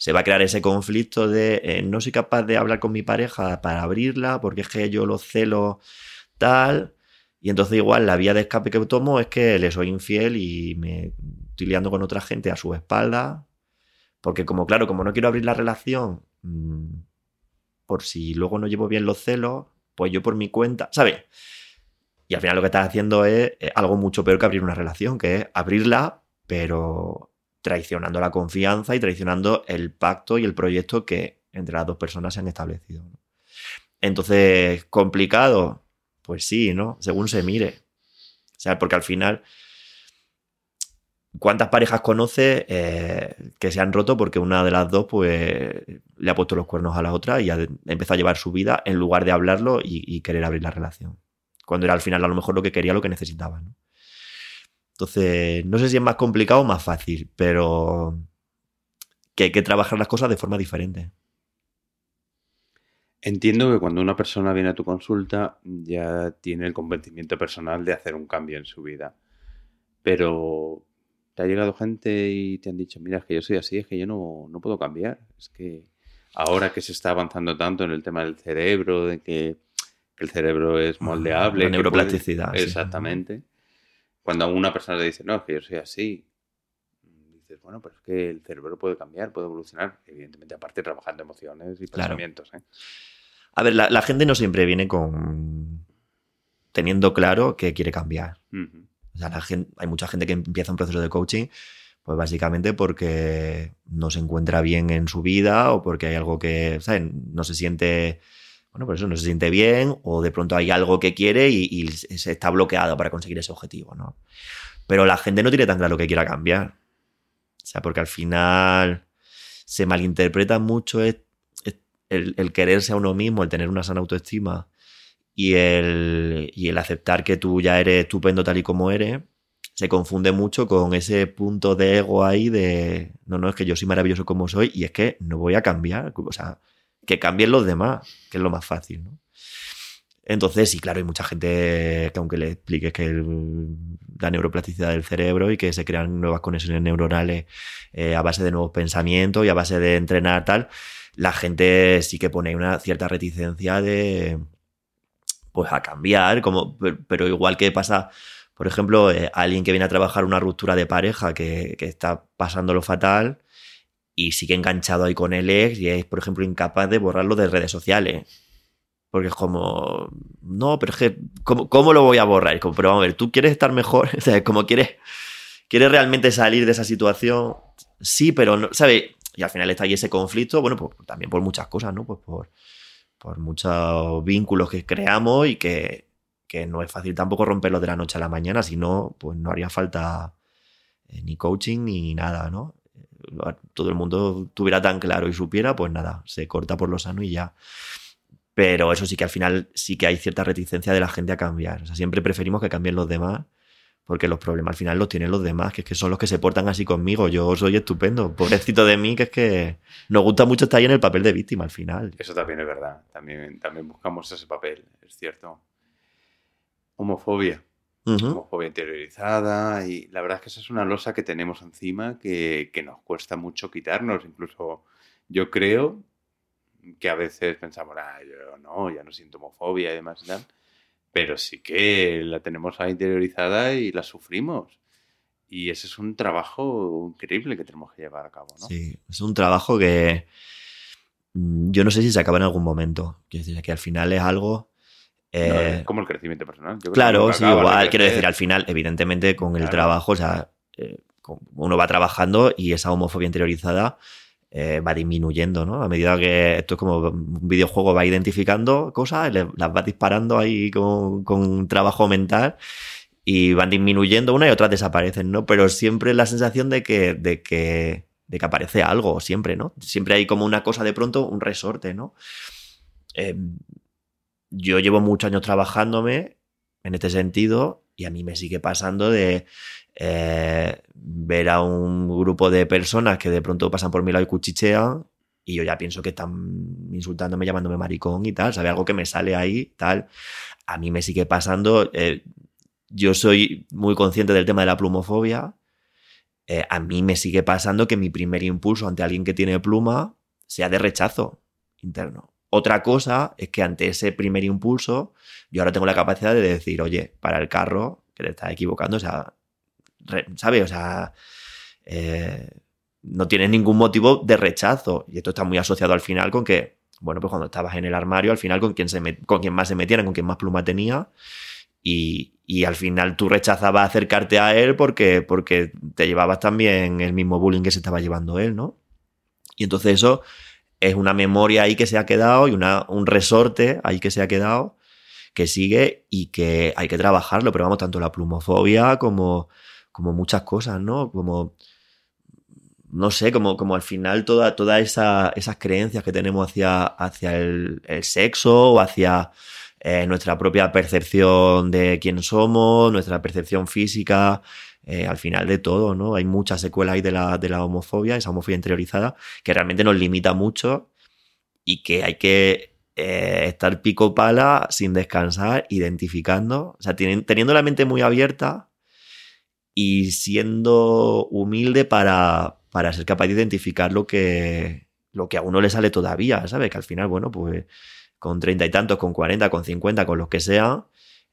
Speaker 2: se va a crear ese conflicto de eh, no soy capaz de hablar con mi pareja para abrirla, porque es que yo lo celo tal, y entonces igual la vía de escape que tomo es que le soy infiel y me estoy liando con otra gente a su espalda, porque como claro, como no quiero abrir la relación, mmm, por si luego no llevo bien los celos, pues yo por mi cuenta, ¿sabes? Y al final lo que estás haciendo es algo mucho peor que abrir una relación, que es abrirla, pero traicionando la confianza y traicionando el pacto y el proyecto que entre las dos personas se han establecido. Entonces, complicado, pues sí, ¿no? Según se mire. O sea, porque al final, ¿Cuántas parejas conoces eh, que se han roto porque una de las dos pues le ha puesto los cuernos a la otra y ha empezado a llevar su vida en lugar de hablarlo y, querer abrir la relación? Cuando era al final a lo mejor lo que quería, lo que necesitaba. Entonces, no sé si es más complicado o más fácil, pero que hay que trabajar las cosas de forma diferente.
Speaker 1: Entiendo que cuando una persona viene a tu consulta ya tiene el convencimiento personal de hacer un cambio en su vida. Pero te ha llegado gente y te han dicho, mira, es que yo soy así, es que yo no, no puedo cambiar. Es que ahora que se está avanzando tanto en el tema del cerebro, de que el cerebro es ah, moldeable.
Speaker 2: La neuroplasticidad.
Speaker 1: Exactamente. Cuando una persona le dice, no, es que yo soy así, dices, bueno, pero es que el cerebro puede cambiar, puede evolucionar, evidentemente, aparte trabajando emociones y pensamientos. ¿eh?
Speaker 2: A ver, la, gente no siempre viene con teniendo claro que quiere cambiar. O sea, la gente, hay mucha gente que empieza un proceso de coaching, pues básicamente porque no se encuentra bien en su vida o porque hay algo que, ¿sabes? No se siente, bueno, por eso no se siente bien o de pronto hay algo que quiere y, se está bloqueado para conseguir ese objetivo, ¿no? Pero la gente no tiene tan claro que quiera cambiar. O sea, porque al final se malinterpreta mucho el, el, quererse a uno mismo, el tener una sana autoestima y el, y el aceptar que tú ya eres estupendo tal y como eres, se confunde mucho con ese punto de ego ahí de, no, no, es que yo soy maravilloso como soy y es que no voy a cambiar, o sea, que cambien los demás, que es lo más fácil, ¿no? Entonces, sí, claro, hay mucha gente que aunque le expliques que la neuroplasticidad del cerebro y que se crean nuevas conexiones neuronales eh, a base de nuevos pensamientos y a base de entrenar tal, la gente sí que pone una cierta reticencia de pues a cambiar, como, pero igual que pasa, por ejemplo, eh, alguien que viene a trabajar una ruptura de pareja que, que está pasándolo fatal y sigue enganchado ahí con el ex y es, por ejemplo, incapaz de borrarlo de redes sociales. Porque es como, no, pero es que, ¿cómo, lo voy a borrar? Como, pero vamos a ver, ¿tú quieres estar mejor? O sea, como quieres, quieres realmente salir de esa situación. Sí, pero, no, ¿sabes? Y al final está ahí ese conflicto, bueno, pues también por muchas cosas, ¿no? Pues por, por muchos vínculos que creamos y que, que no es fácil tampoco romperlo de la noche a la mañana, si no, pues no haría falta eh, ni coaching ni nada, ¿no? Todo el mundo tuviera tan claro y supiera, pues nada, se corta por lo sano y ya. Pero eso sí que al final sí que hay cierta reticencia de la gente a cambiar. O sea, siempre preferimos que cambien los demás porque los problemas al final los tienen los demás, que es que son los que se portan así conmigo. Yo soy estupendo, pobrecito de mí, que es que nos gusta mucho estar ahí en el papel de víctima al final.
Speaker 1: Eso también es verdad, también, también buscamos ese papel, es cierto. Homofobia, homofobia interiorizada, y la verdad es que esa es una losa que tenemos encima que, que nos cuesta mucho quitarnos, incluso yo creo que a veces pensamos, ah, yo no, ya no siento homofobia y demás y tal pero sí que la tenemos ahí interiorizada y la sufrimos. Y ese es un trabajo increíble que tenemos que llevar a cabo, ¿no?
Speaker 2: Sí, es un trabajo que mm, yo no sé si se acaba en algún momento. Quiero decir, que al final es algo...
Speaker 1: Eh, como el crecimiento personal.
Speaker 2: claro, sí, igual. Quiero decir, al final, evidentemente, con el trabajo, o sea, eh, uno va trabajando y esa homofobia interiorizada eh, va disminuyendo, ¿no? A medida que esto es como un videojuego va identificando cosas, las va disparando ahí con, un trabajo mental y van disminuyendo una y otras desaparecen, ¿no? Pero siempre la sensación de que, de que, de que aparece algo, siempre, ¿no? Siempre hay como una cosa de pronto, un resorte, ¿no? Eh, yo llevo muchos años trabajándome en este sentido y a mí me sigue pasando de eh, ver a un grupo de personas que de pronto pasan por mi lado y cuchichean y yo ya pienso que están insultándome, llamándome maricón y tal, ¿sabe? Algo que me sale ahí, tal. A mí me sigue pasando. Eh, yo soy muy consciente del tema de la plumofobia. Eh, a mí me sigue pasando que mi primer impulso ante alguien que tiene pluma sea de rechazo interno. Otra cosa es que ante ese primer impulso, yo ahora tengo la capacidad de decir, oye, para el carro, que te estás equivocando, o sea, ¿sabes? O sea, eh, no tienes ningún motivo de rechazo. Y esto está muy asociado al final con que, bueno, pues cuando estabas en el armario, al final con quien, se con más se metieran, con quien más pluma tenía. Y, al final tú rechazabas acercarte a él porque, porque te llevabas también el mismo bullying que se estaba llevando él, ¿no? Y entonces eso es una memoria ahí que se ha quedado y una, un resorte ahí que se ha quedado que sigue y que hay que trabajarlo, pero vamos, tanto la plumofobia como como muchas cosas, ¿no? Como, no sé, como, como al final todas toda esa, esas creencias que tenemos hacia, hacia el, sexo o hacia eh, nuestra propia percepción de quién somos, nuestra percepción física, eh, al final de todo, ¿no? Hay muchas secuelas ahí de la, de la homofobia, esa homofobia interiorizada, que realmente nos limita mucho y que hay que eh, estar pico pala sin descansar, identificando, o sea, teniendo la mente muy abierta y siendo humilde para, para ser capaz de identificar lo que, lo que a uno le sale todavía, ¿sabes? Que al final, bueno, pues con treinta y tantos, con cuarenta, con cincuenta, con los que sea,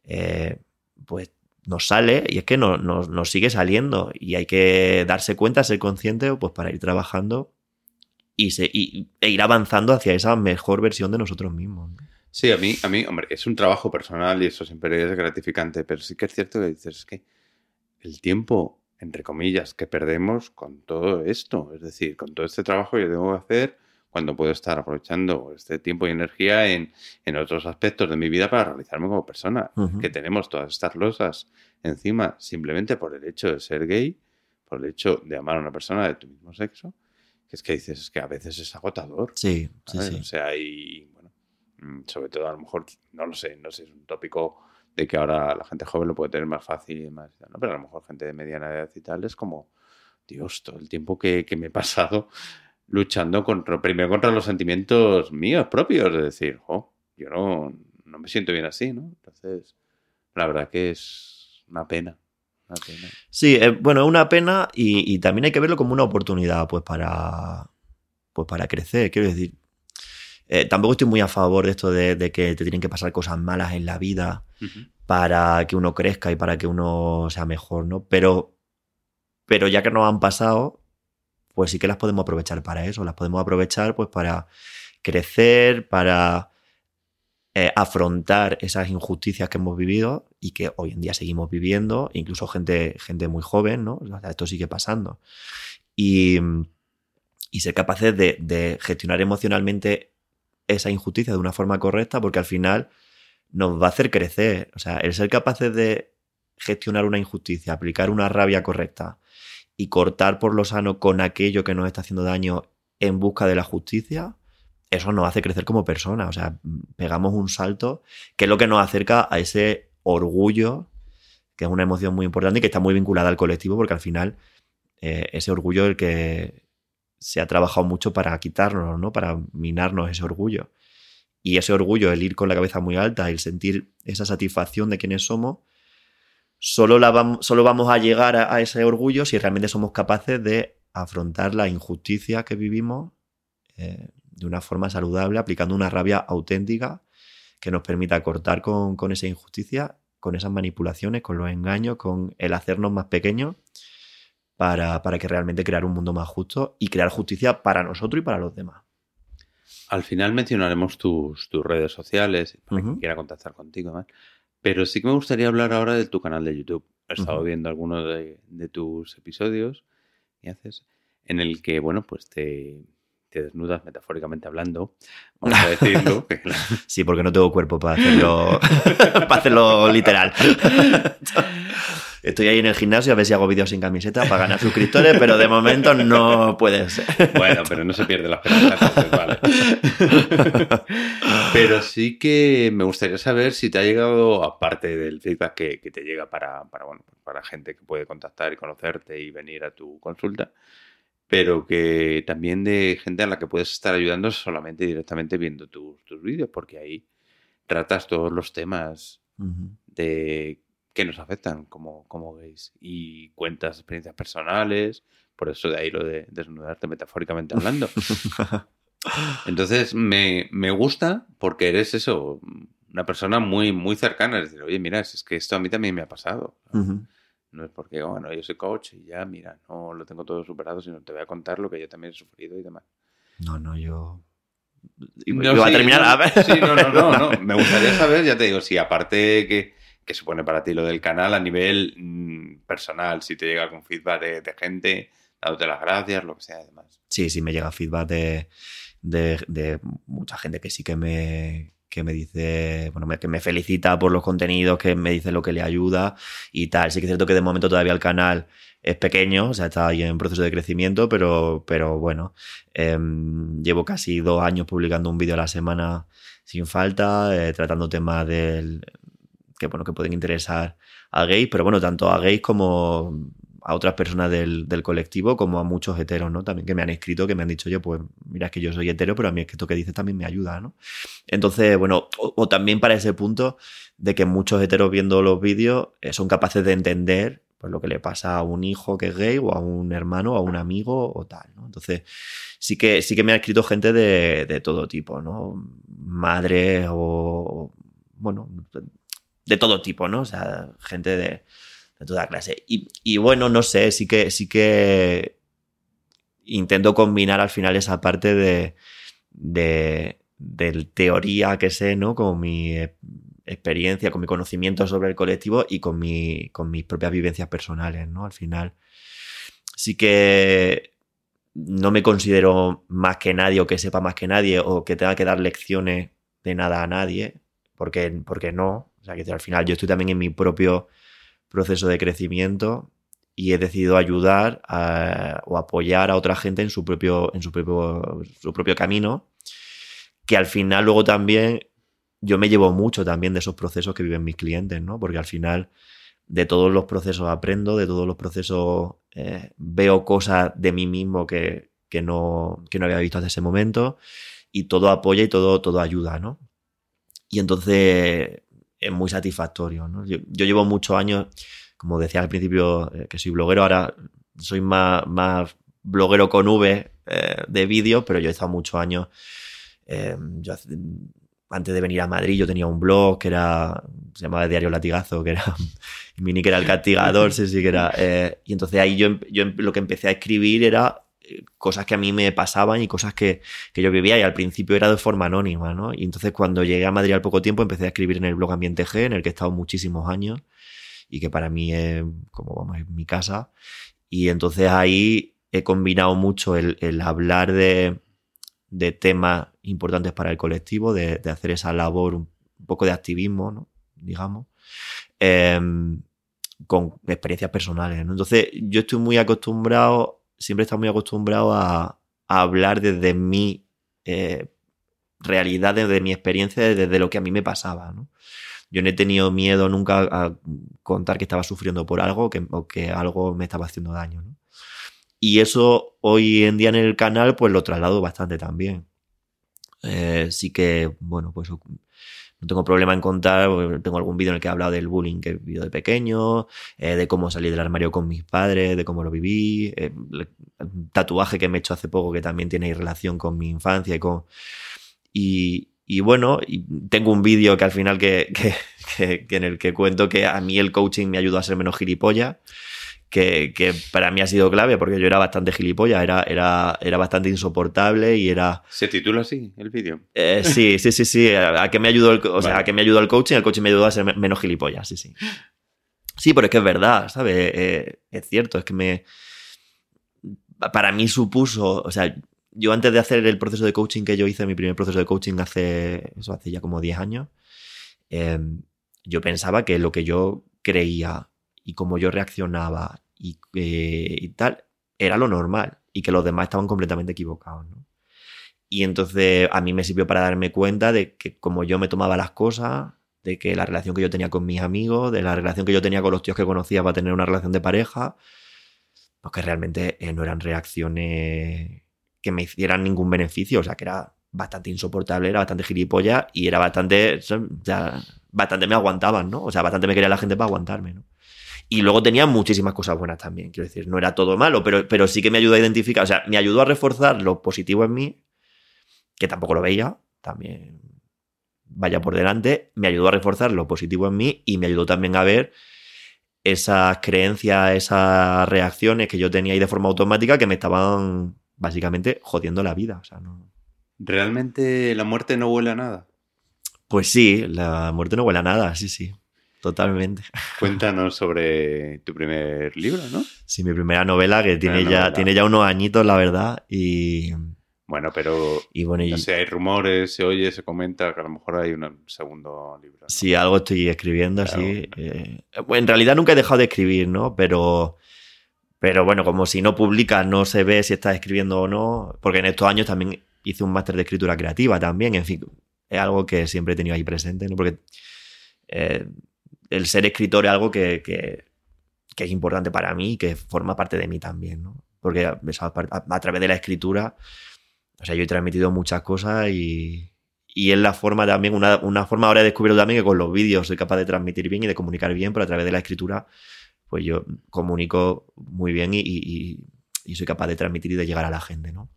Speaker 2: eh, pues nos sale y es que no, nos sigue saliendo y hay que darse cuenta, ser consciente pues para ir trabajando y, e ir avanzando hacia esa mejor versión de nosotros mismos.
Speaker 1: Sí, a mí, a mí, hombre, es un trabajo personal y eso siempre es gratificante, pero sí que es cierto que dices, es que el tiempo, entre comillas, que perdemos con todo esto, es decir, con todo este trabajo que tengo que hacer, cuando puedo estar aprovechando este tiempo y energía en, otros aspectos de mi vida para realizarme como persona. Que tenemos todas estas losas encima simplemente por el hecho de ser gay, por el hecho de amar a una persona de tu mismo sexo, que es que dices es que a veces es agotador.
Speaker 2: Sí, sí, sí.
Speaker 1: O sea, y bueno, mm, sobre todo a lo mejor, no lo sé, no sé, es un tópico de que ahora la gente joven lo puede tener más fácil y más, ¿no? pero a lo mejor gente de mediana edad y tal es como, Dios, todo el tiempo que, que me he pasado luchando contra, primero contra los sentimientos míos propios, de decir, oh, yo no, no me siento bien así, ¿no? Entonces, la verdad que es una pena. Una pena.
Speaker 2: Sí, eh, bueno, es una pena y, también hay que verlo como una oportunidad, pues, para, pues, para crecer. Quiero decir, eh, tampoco estoy muy a favor de esto de, que te tienen que pasar cosas malas en la vida para que uno crezca y para que uno sea mejor, ¿no? Pero, pero ya que nos han pasado, pues sí que las podemos aprovechar para eso, las podemos aprovechar pues para crecer, para eh, afrontar esas injusticias que hemos vivido y que hoy en día seguimos viviendo, incluso gente, gente muy joven, ¿no? esto sigue pasando. Y, ser capaces de, de gestionar emocionalmente esa injusticia de una forma correcta, porque al final nos va a hacer crecer. O sea, el ser capaces de gestionar una injusticia, aplicar una rabia correcta, y cortar por lo sano con aquello que nos está haciendo daño en busca de la justicia, eso nos hace crecer como personas. O sea, pegamos un salto que es lo que nos acerca a ese orgullo, que es una emoción muy importante y que está muy vinculada al colectivo, porque al final eh, ese orgullo es el que se ha trabajado mucho para quitarnos, ¿no? Para minarnos ese orgullo. Y ese orgullo, el ir con la cabeza muy alta, el sentir esa satisfacción de quienes somos, Solo, vamos, solo vamos a llegar a, ese orgullo si realmente somos capaces de afrontar la injusticia que vivimos eh, de una forma saludable, aplicando una rabia auténtica que nos permita cortar con, esa injusticia, con esas manipulaciones, con los engaños, con el hacernos más pequeños, para, que realmente crear un mundo más justo y crear justicia para nosotros y para los demás.
Speaker 1: Al final mencionaremos tus, tus redes sociales, para quien quiera contactar contigo. Pero sí que me gustaría hablar ahora de tu canal de YouTube. He estado viendo algunos de, tus episodios y haces en el que, bueno, pues te, te desnudas metafóricamente hablando, vamos a decirlo.
Speaker 2: sí, porque no tengo cuerpo para hacerlo, para hacerlo literal. Estoy ahí en el gimnasio a ver si hago vídeos sin camiseta para ganar suscriptores, pero de momento no puede ser.
Speaker 1: Bueno, pero no se pierde la esperanza, vale. Pero sí que me gustaría saber si te ha llegado, aparte del feedback que, te llega para, para, bueno, para gente que puede contactar y conocerte y venir a tu consulta, pero que también de gente a la que puedes estar ayudando solamente directamente viendo tus, tus vídeos, porque ahí tratas todos los temas de que nos afectan como, como gays y cuentas experiencias personales, por eso de ahí lo de desnudarte metafóricamente hablando. Entonces me, gusta porque eres eso, una persona muy, muy cercana, es decir, oye, mira, es que esto a mí también me ha pasado. No es porque, bueno, yo soy coach y ya, mira, no lo tengo todo superado, sino te voy a contar lo que yo también he sufrido y demás.
Speaker 2: No, no, yo...
Speaker 1: No, a terminar. a ver. Sí, no, no, no, no. Me gustaría saber, ya te digo, si aparte que, que supone para ti lo del canal a nivel mm, personal, si te llega algún feedback de, gente, dándote las gracias, lo que sea, además.
Speaker 2: Sí, sí, me llega feedback de, de, mucha gente que sí que me, que me dice, bueno, que me felicita por los contenidos, que me dice lo que le ayuda y tal. Sí que es cierto que de momento todavía el canal es pequeño, o sea, está ahí en proceso de crecimiento, pero, pero bueno, em, llevo casi dos años publicando un vídeo a la semana sin falta, eh, tratando temas del, que, bueno, que pueden interesar a gays, pero bueno, tanto a gays como a otras personas del, colectivo, como a muchos heteros, ¿no? También que me han escrito, que me han dicho, yo, pues mira, es que yo soy hetero, pero a mí es que esto que dices también me ayuda, ¿no? Entonces, bueno, o, también para ese punto de que muchos heteros viendo los vídeos eh, son capaces de entender pues lo que le pasa a un hijo que es gay o a un hermano o a un amigo o tal, ¿no? Entonces, sí que, sí que me ha escrito gente de, de todo tipo, ¿no? Madres o, bueno, de todo tipo, ¿no? O sea, gente de, de toda clase. Y, bueno, no sé, sí que, sí que intento combinar al final esa parte de, de, teoría que sé, ¿no? Con mi experiencia, con mi conocimiento sobre el colectivo y con, mi, con mis propias vivencias personales, ¿no? Al final sí que no me considero más que nadie o que sepa más que nadie o que tenga que dar lecciones de nada a nadie, porque, porque no. O sea, que al final yo estoy también en mi propio proceso de crecimiento y he decidido ayudar o apoyar a otra gente en su propio, en su propio, su propio camino, que al final luego también yo me llevo mucho también de esos procesos que viven mis clientes, ¿no? Porque al final de todos los procesos aprendo, de todos los procesos eh, veo cosas de mí mismo que, que, no, que no había visto hasta ese momento y todo apoya y todo, todo ayuda, ¿no? Y entonces es muy satisfactorio. Yo, llevo muchos años, como decía al principio, eh, que soy bloguero, ahora soy más, bloguero con V eh, de vídeos, pero yo he estado muchos años. Eh, antes de venir a Madrid, yo tenía un blog que era. se llamaba Diario Latigazo, que era. mi nick era el castigador, sí, sí, que era. y entonces ahí yo, yo lo que empecé a escribir era cosas que a mí me pasaban y cosas que, yo vivía y al principio era de forma anónima, ¿no? Y entonces cuando llegué a Madrid al poco tiempo empecé a escribir en el blog Ambiente G, en el que he estado muchísimos años y que para mí es como, vamos, es mi casa. Y entonces ahí he combinado mucho el, hablar de, temas importantes para el colectivo, de, hacer esa labor, un, poco de activismo, ¿no? digamos, em, con experiencias personales. Entonces yo estoy muy acostumbrado siempre he estado muy acostumbrado a, hablar desde mi eh, realidad, desde mi experiencia, desde lo que a mí me pasaba. Yo no he tenido miedo nunca a contar que estaba sufriendo por algo que, o que algo me estaba haciendo daño. Y eso hoy en día en el canal pues lo traslado bastante también. Eh, sí que, bueno, pues no tengo problema en contar, tengo algún vídeo en el que he hablado del bullying que he vivido de pequeño, eh, de cómo salí del armario con mis padres, de cómo lo viví, eh, tatuaje que me he hecho hace poco que también tiene relación con mi infancia y con... Y, bueno, tengo un vídeo que al final que, que, en el que cuento que a mí el coaching me ayudó a ser menos gilipollas que, para mí ha sido clave porque yo era bastante gilipollas, era, era, era bastante insoportable y era...
Speaker 1: ¿Se titula así el vídeo?
Speaker 2: Eh, sí, sí, sí, sí. A, que me ayudó el, o sea, a que me ayudó el coaching, el coaching me ayudó a ser menos gilipollas, sí, sí. Sí, pero es que es verdad, ¿sabes? Eh, es cierto, es que me... Para mí supuso, o sea, yo antes de hacer el proceso de coaching que yo hice, mi primer proceso de coaching hace, eso hace ya como 10 años, em, yo pensaba que lo que yo creía y cómo yo reaccionaba y, eh, tal, era lo normal y que los demás estaban completamente equivocados. Y entonces a mí me sirvió para darme cuenta de que como yo me tomaba las cosas, de que la relación que yo tenía con mis amigos, de la relación que yo tenía con los tíos que conocía para tener una relación de pareja, pues que realmente eh, no eran reacciones que me hicieran ningún beneficio, o sea, que era bastante insoportable, era bastante gilipollas y era bastante, bastante me aguantaban, ¿no? O sea, bastante me quería la gente para aguantarme, ¿no? Y luego tenía muchísimas cosas buenas también, quiero decir, no era todo malo, pero, pero sí que me ayudó a identificar, o sea, me ayudó a reforzar lo positivo en mí, que tampoco lo veía, también vaya por delante, me ayudó a reforzar lo positivo en mí y me ayudó también a ver esas creencias, esas reacciones que yo tenía ahí de forma automática que me estaban básicamente jodiendo la vida. O sea, no...
Speaker 1: ¿Realmente la muerte no huele a nada?
Speaker 2: Pues sí, la muerte no huele a nada, sí, sí. Totalmente.
Speaker 1: Cuéntanos sobre tu primer libro, ¿no?
Speaker 2: Sí, mi primera novela, que tiene ya, tiene ya unos añitos, la verdad. Y,
Speaker 1: Bueno, pero
Speaker 2: Y bueno, y,
Speaker 1: no sé, hay rumores, se oye, se comenta que a lo mejor hay un segundo libro. ¿no?
Speaker 2: Sí, algo estoy escribiendo,
Speaker 1: Claro,
Speaker 2: sí. Eh, en realidad nunca he dejado de escribir, ¿no? Pero, pero bueno, como si no publicas, no se ve si estás escribiendo o no. Porque en estos años también hice un máster de escritura creativa también. En fin, es algo que siempre he tenido ahí presente, ¿no? Porque eh, el ser escritor es algo que, que- es importante para mí y que forma parte de mí también, ¿no? Porque a, través de la escritura, o sea, yo he transmitido muchas cosas y, y es la forma también, una, una forma ahora he descubierto también que con los vídeos soy capaz de transmitir bien y de comunicar bien, pero a través de la escritura, pues yo comunico muy bien y- y soy capaz de transmitir y de llegar a la gente, ¿no?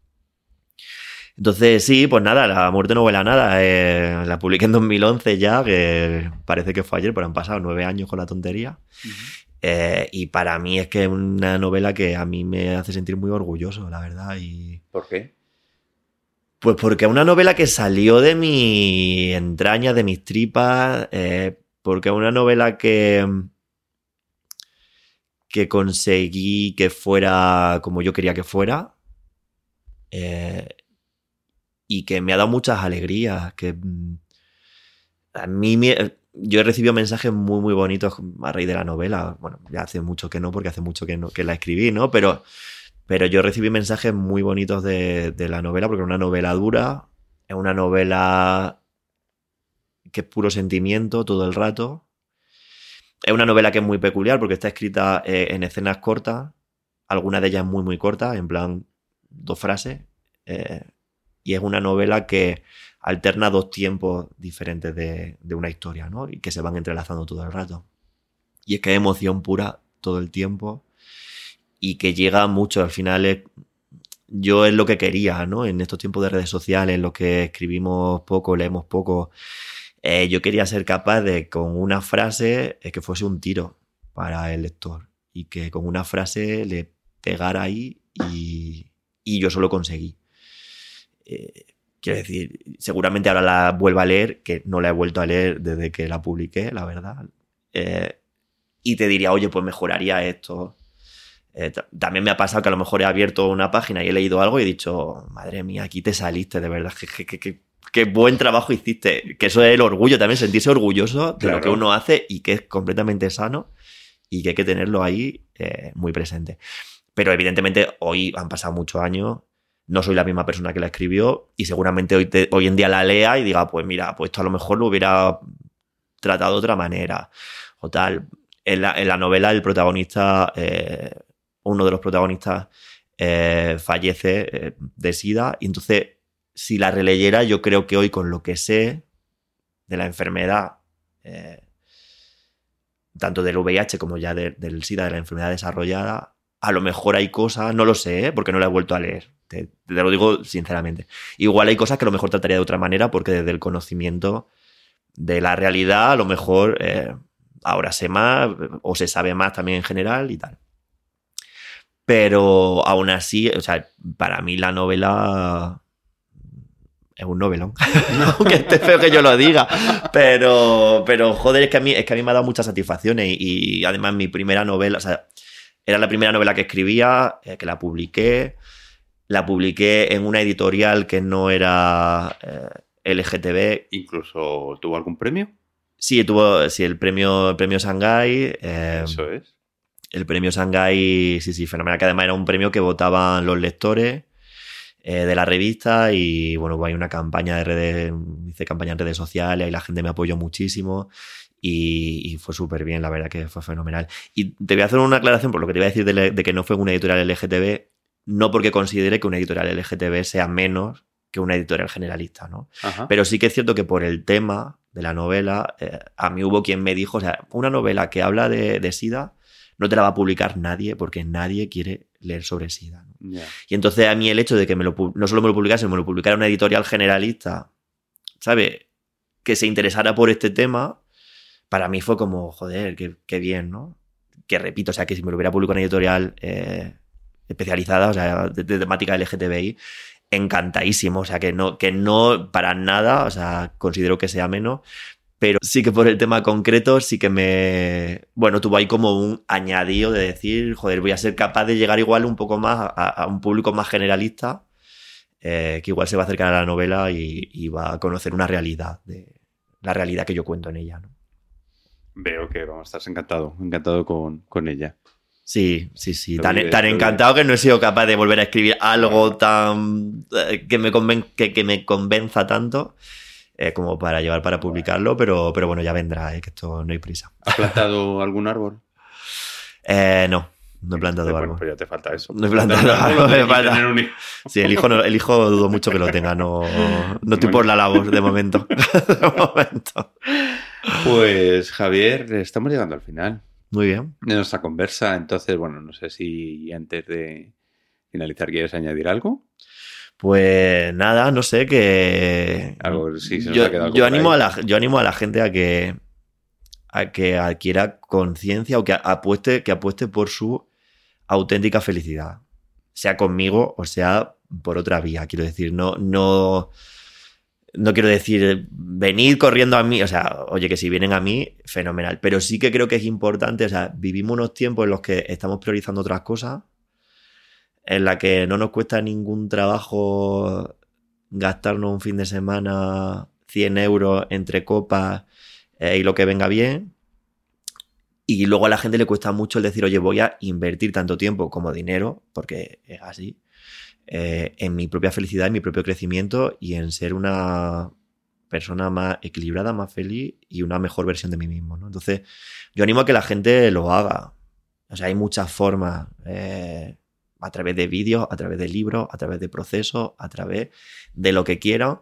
Speaker 2: Entonces, sí, pues nada, La muerte no huele a nada. eh, la publiqué en 2011 ya, que parece que fue ayer, pero han pasado nueve años con la tontería. Eh, y para mí es que es una novela que a mí me hace sentir muy orgulloso, la verdad. Y,
Speaker 1: ¿Por qué?
Speaker 2: pues porque es una novela que salió de mi entraña, de mis tripas, eh, porque es una novela que, que conseguí que fuera como yo quería que fuera eh, y que me ha dado muchas alegrías, que mm, a mí me- yo he recibido mensajes muy muy bonitos a raíz de la novela, bueno, ya hace mucho que no, porque hace mucho que, no, que la escribí, ¿no? Pero pero yo recibí mensajes muy bonitos de, de la novela, porque es una novela dura, es una novela que es puro sentimiento todo el rato. Es una novela que es muy peculiar porque está escrita eh, en escenas cortas, algunas de ellas muy, muy cortas, en plan dos frases. eh, y es una novela que alterna dos tiempos diferentes de, de una historia, ¿no? Y que se van entrelazando todo el rato. Y es que hay emoción pura todo el tiempo y que llega mucho. Al final es, yo es lo que quería, ¿no? En estos tiempos de redes sociales, en los que escribimos poco, leemos poco, eh, yo quería ser capaz de, con una frase, eh, que fuese un tiro para el lector y que con una frase le pegara ahí y, y yo eso lo conseguí. Eh, quiero decir, seguramente ahora la vuelvo a leer, que no la he vuelto a leer desde que la publiqué, la verdad. Eh, y te diría, oye, pues mejoraría esto. Eh, ta- también me ha pasado que a lo mejor he abierto una página y he leído algo y he dicho, madre mía, aquí te saliste, de verdad, qué, buen trabajo hiciste. Que eso es el orgullo también, sentirse orgulloso de lo
Speaker 1: Claro.
Speaker 2: que uno hace y que es completamente sano y que hay que tenerlo ahí eh, muy presente. Pero evidentemente hoy han pasado muchos años, no soy la misma persona que la escribió y seguramente hoy, hoy en día la lea y diga, pues mira, pues esto a lo mejor lo hubiera tratado de otra manera o tal. En la, en la novela el protagonista, eh, uno de los protagonistas eh, fallece eh, de sida y entonces si la releyera yo creo que hoy con lo que sé de la enfermedad, tanto del VIH como ya de- del SIDA, de la enfermedad desarrollada, a lo mejor hay cosas, no lo sé, porque no la he vuelto a leer, te, lo digo sinceramente. Igual hay cosas que a lo mejor trataría de otra manera porque desde el conocimiento de la realidad a lo mejor eh, ahora sé más o se sabe más también en general y tal. Pero aún así, o sea, para mí la novela es un novelón. Aunque esté feo que yo lo diga. Pero, pero joder, es que a mí, es que a mí me ha dado muchas satisfacciones. Y, y además mi primera novela, o sea, era la primera novela que escribía, eh, que la publiqué. La publiqué en una editorial que no era eh, LGTB.
Speaker 1: Incluso tuvo algún premio.
Speaker 2: Sí, tuvo sí, el premio, el premio Shanghai. eh,
Speaker 1: Eso es.
Speaker 2: el premio Shanghai, sí, sí, fenomenal, que además era un premio que votaban los lectores eh, de la revista y bueno, hay una campaña de redes, hice campaña en redes sociales y la gente me apoyó muchísimo y, y fue súper bien, la verdad que fue fenomenal. Y te voy a hacer una aclaración por lo que te iba a decir de, de que no fue una editorial LGTB, no porque considere que una editorial LGTB sea menos que una editorial generalista, ¿no?
Speaker 1: Ajá.
Speaker 2: Pero sí que es cierto que por el tema de la novela, eh, a mí hubo quien me dijo, o sea, una novela que habla de, de SIDA no te la va a publicar nadie porque nadie quiere leer sobre SIDA. Y entonces a mí el hecho de que me lo, no solo me lo publicase, me lo publicara una editorial generalista, ¿sabes? Que se interesara por este tema, para mí fue como, joder, qué, qué bien, ¿no? Que repito, o sea, que si me lo hubiera publicado una editorial eh, especializada, o sea, de, temática LGTBI, encantadísimo, o sea, que no, que no para nada, o sea, considero que sea menos, pero sí que por el tema concreto, sí que me, bueno, tuvo ahí como un añadido de decir, joder, voy a ser capaz de llegar igual un poco más a, a un público más generalista eh, que igual se va a acercar a la novela y, va a conocer una realidad, de la realidad que yo cuento en ella.
Speaker 1: Veo que vamos, estás encantado, encantado con, con ella.
Speaker 2: Sí, sí, sí. Tan, encantado que no he sido capaz de volver a escribir algo tan. Eh, que me, que, me convenza tanto eh, como para llevar para publicarlo, pero, pero bueno, ya vendrá, eh, que esto no hay prisa.
Speaker 1: ¿Has plantado algún árbol?
Speaker 2: no. No he plantado árbol.
Speaker 1: Pues ya te falta eso.
Speaker 2: No he plantado árbol. Sí, el hijo, el hijo dudo mucho que lo tenga. No, no estoy por la labor de momento. de
Speaker 1: momento. Pues Javier, estamos llegando al final.
Speaker 2: Muy bien.
Speaker 1: De nuestra conversa. Entonces, bueno, no sé si antes de finalizar quieres añadir algo.
Speaker 2: Pues nada, no sé, que.
Speaker 1: Algo, sí, se
Speaker 2: nos yo, ha quedado yo animo a la, yo animo a la gente a que, a que adquiera conciencia o que apueste, que apueste por su auténtica felicidad. Sea conmigo o sea por otra vía. Quiero decir, no, no no quiero decir venid corriendo a mí, o sea, oye, que si vienen a mí, fenomenal. Pero sí que creo que es importante, o sea, vivimos unos tiempos en los que estamos priorizando otras cosas, en la que no nos cuesta ningún trabajo gastarnos un fin de semana 100 euros entre copas eh, y lo que venga bien. Y luego a la gente le cuesta mucho el decir, oye, voy a invertir tanto tiempo como dinero, porque es así eh, en mi propia felicidad, en mi propio crecimiento y en ser una persona más equilibrada, más feliz y una mejor versión de mí mismo. Entonces, yo animo a que la gente lo haga. O sea, hay muchas formas. Eh, a través de vídeos, a través de libros, a través de procesos, a través de lo que quieran,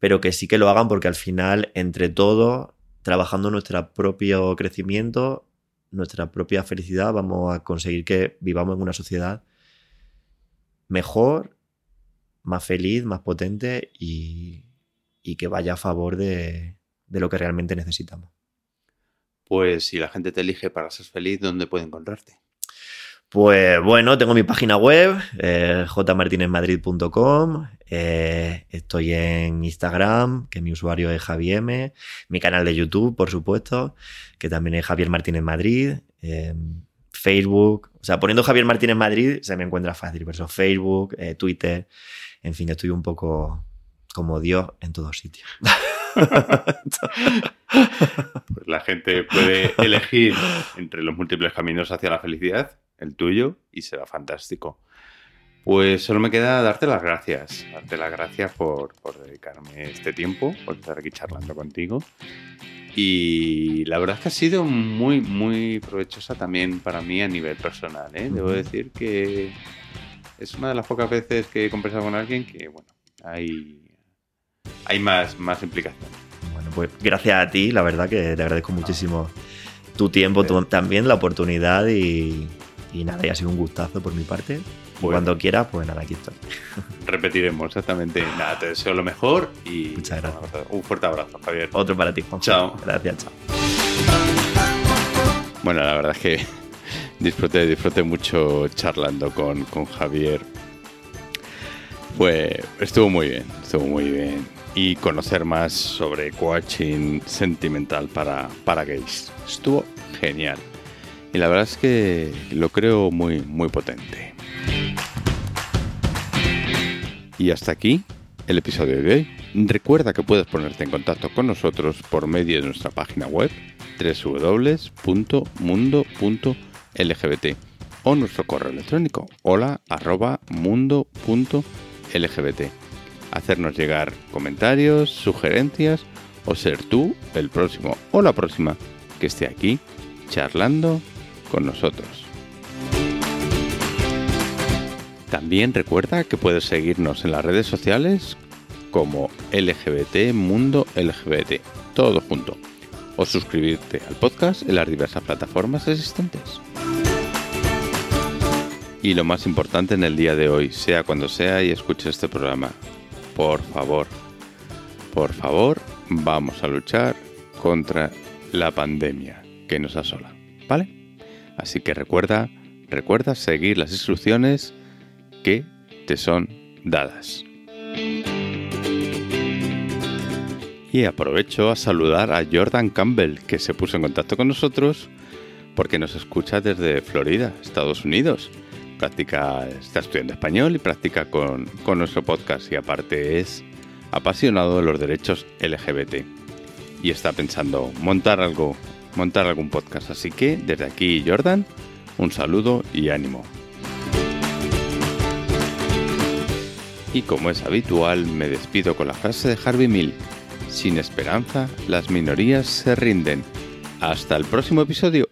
Speaker 2: pero que sí que lo hagan porque al final, entre todos, trabajando nuestro propio crecimiento, nuestra propia felicidad, vamos a conseguir que vivamos en una sociedad mejor, más feliz, más potente y, que vaya a favor de, lo que realmente necesitamos.
Speaker 1: Pues si la gente te elige para ser feliz, ¿dónde puede encontrarte?
Speaker 2: Pues bueno, tengo mi página web, eh, jmartinezmadrid.com. Eh, estoy en Instagram, que mi usuario es Javiem. Mi canal de YouTube, por supuesto, que también es Javier Martínez Madrid. Eh, Facebook, o sea, poniendo Javier Martínez Madrid se me encuentra fácil, eso Facebook, eh, Twitter, en fin, estoy un poco como Dios en todos sitios.
Speaker 1: pues la gente puede elegir entre los múltiples caminos hacia la felicidad, el tuyo, y será fantástico. Pues solo me queda darte las gracias, darte las gracias por, por dedicarme este tiempo, por estar aquí charlando contigo y la verdad es que ha sido muy, muy provechosa también para mí a nivel personal. ¿eh? Debo decir que es una de las pocas veces que he conversado con alguien que, bueno, hay, hay más, más implicación.
Speaker 2: Bueno, pues gracias a ti, la verdad que te agradezco muchísimo tu tiempo, también la oportunidad y, y nada, y ha sido un gustazo por mi parte. Cuando quieras, pues nada, aquí estoy.
Speaker 1: Repetiremos exactamente. Nada, te deseo lo mejor y.
Speaker 2: Muchas gracias.
Speaker 1: Un fuerte abrazo, Javier.
Speaker 2: Otro para ti, Juan.
Speaker 1: Chao.
Speaker 2: Gracias, chao.
Speaker 1: Bueno, la verdad es que disfruté, disfruté mucho charlando con, con Javier. Pues estuvo muy bien, estuvo muy bien. Y conocer más sobre coaching sentimental para, para gays. Estuvo genial. Y la verdad es que lo creo muy, muy potente. Y hasta aquí el episodio de hoy. Recuerda que puedes ponerte en contacto con nosotros por medio de nuestra página web www.mundo.lgbt o nuestro correo electrónico hola Hacernos llegar comentarios, sugerencias o ser tú el próximo o la próxima que esté aquí charlando con nosotros. También recuerda que puedes seguirnos en las redes sociales como LGBT Mundo LGBT, todo junto, o suscribirte al podcast en las diversas plataformas existentes. Y lo más importante en el día de hoy, sea cuando sea y escuches este programa, por favor, por favor, vamos a luchar contra la pandemia que nos asola, ¿vale? Así que recuerda, recuerda seguir las instrucciones que te son dadas. Y aprovecho a saludar a Jordan Campbell, que se puso en contacto con nosotros porque nos escucha desde Florida, Estados Unidos. practica, está estudiando español y practica con, con nuestro podcast y aparte es apasionado de los derechos LGBT y está pensando montar algo, montar algún podcast. Así que desde aquí, Jordan, un saludo y ánimo. Y como es habitual, me despido con la frase de Harvey Milk. Sin esperanza, las minorías se rinden. Hasta el próximo episodio.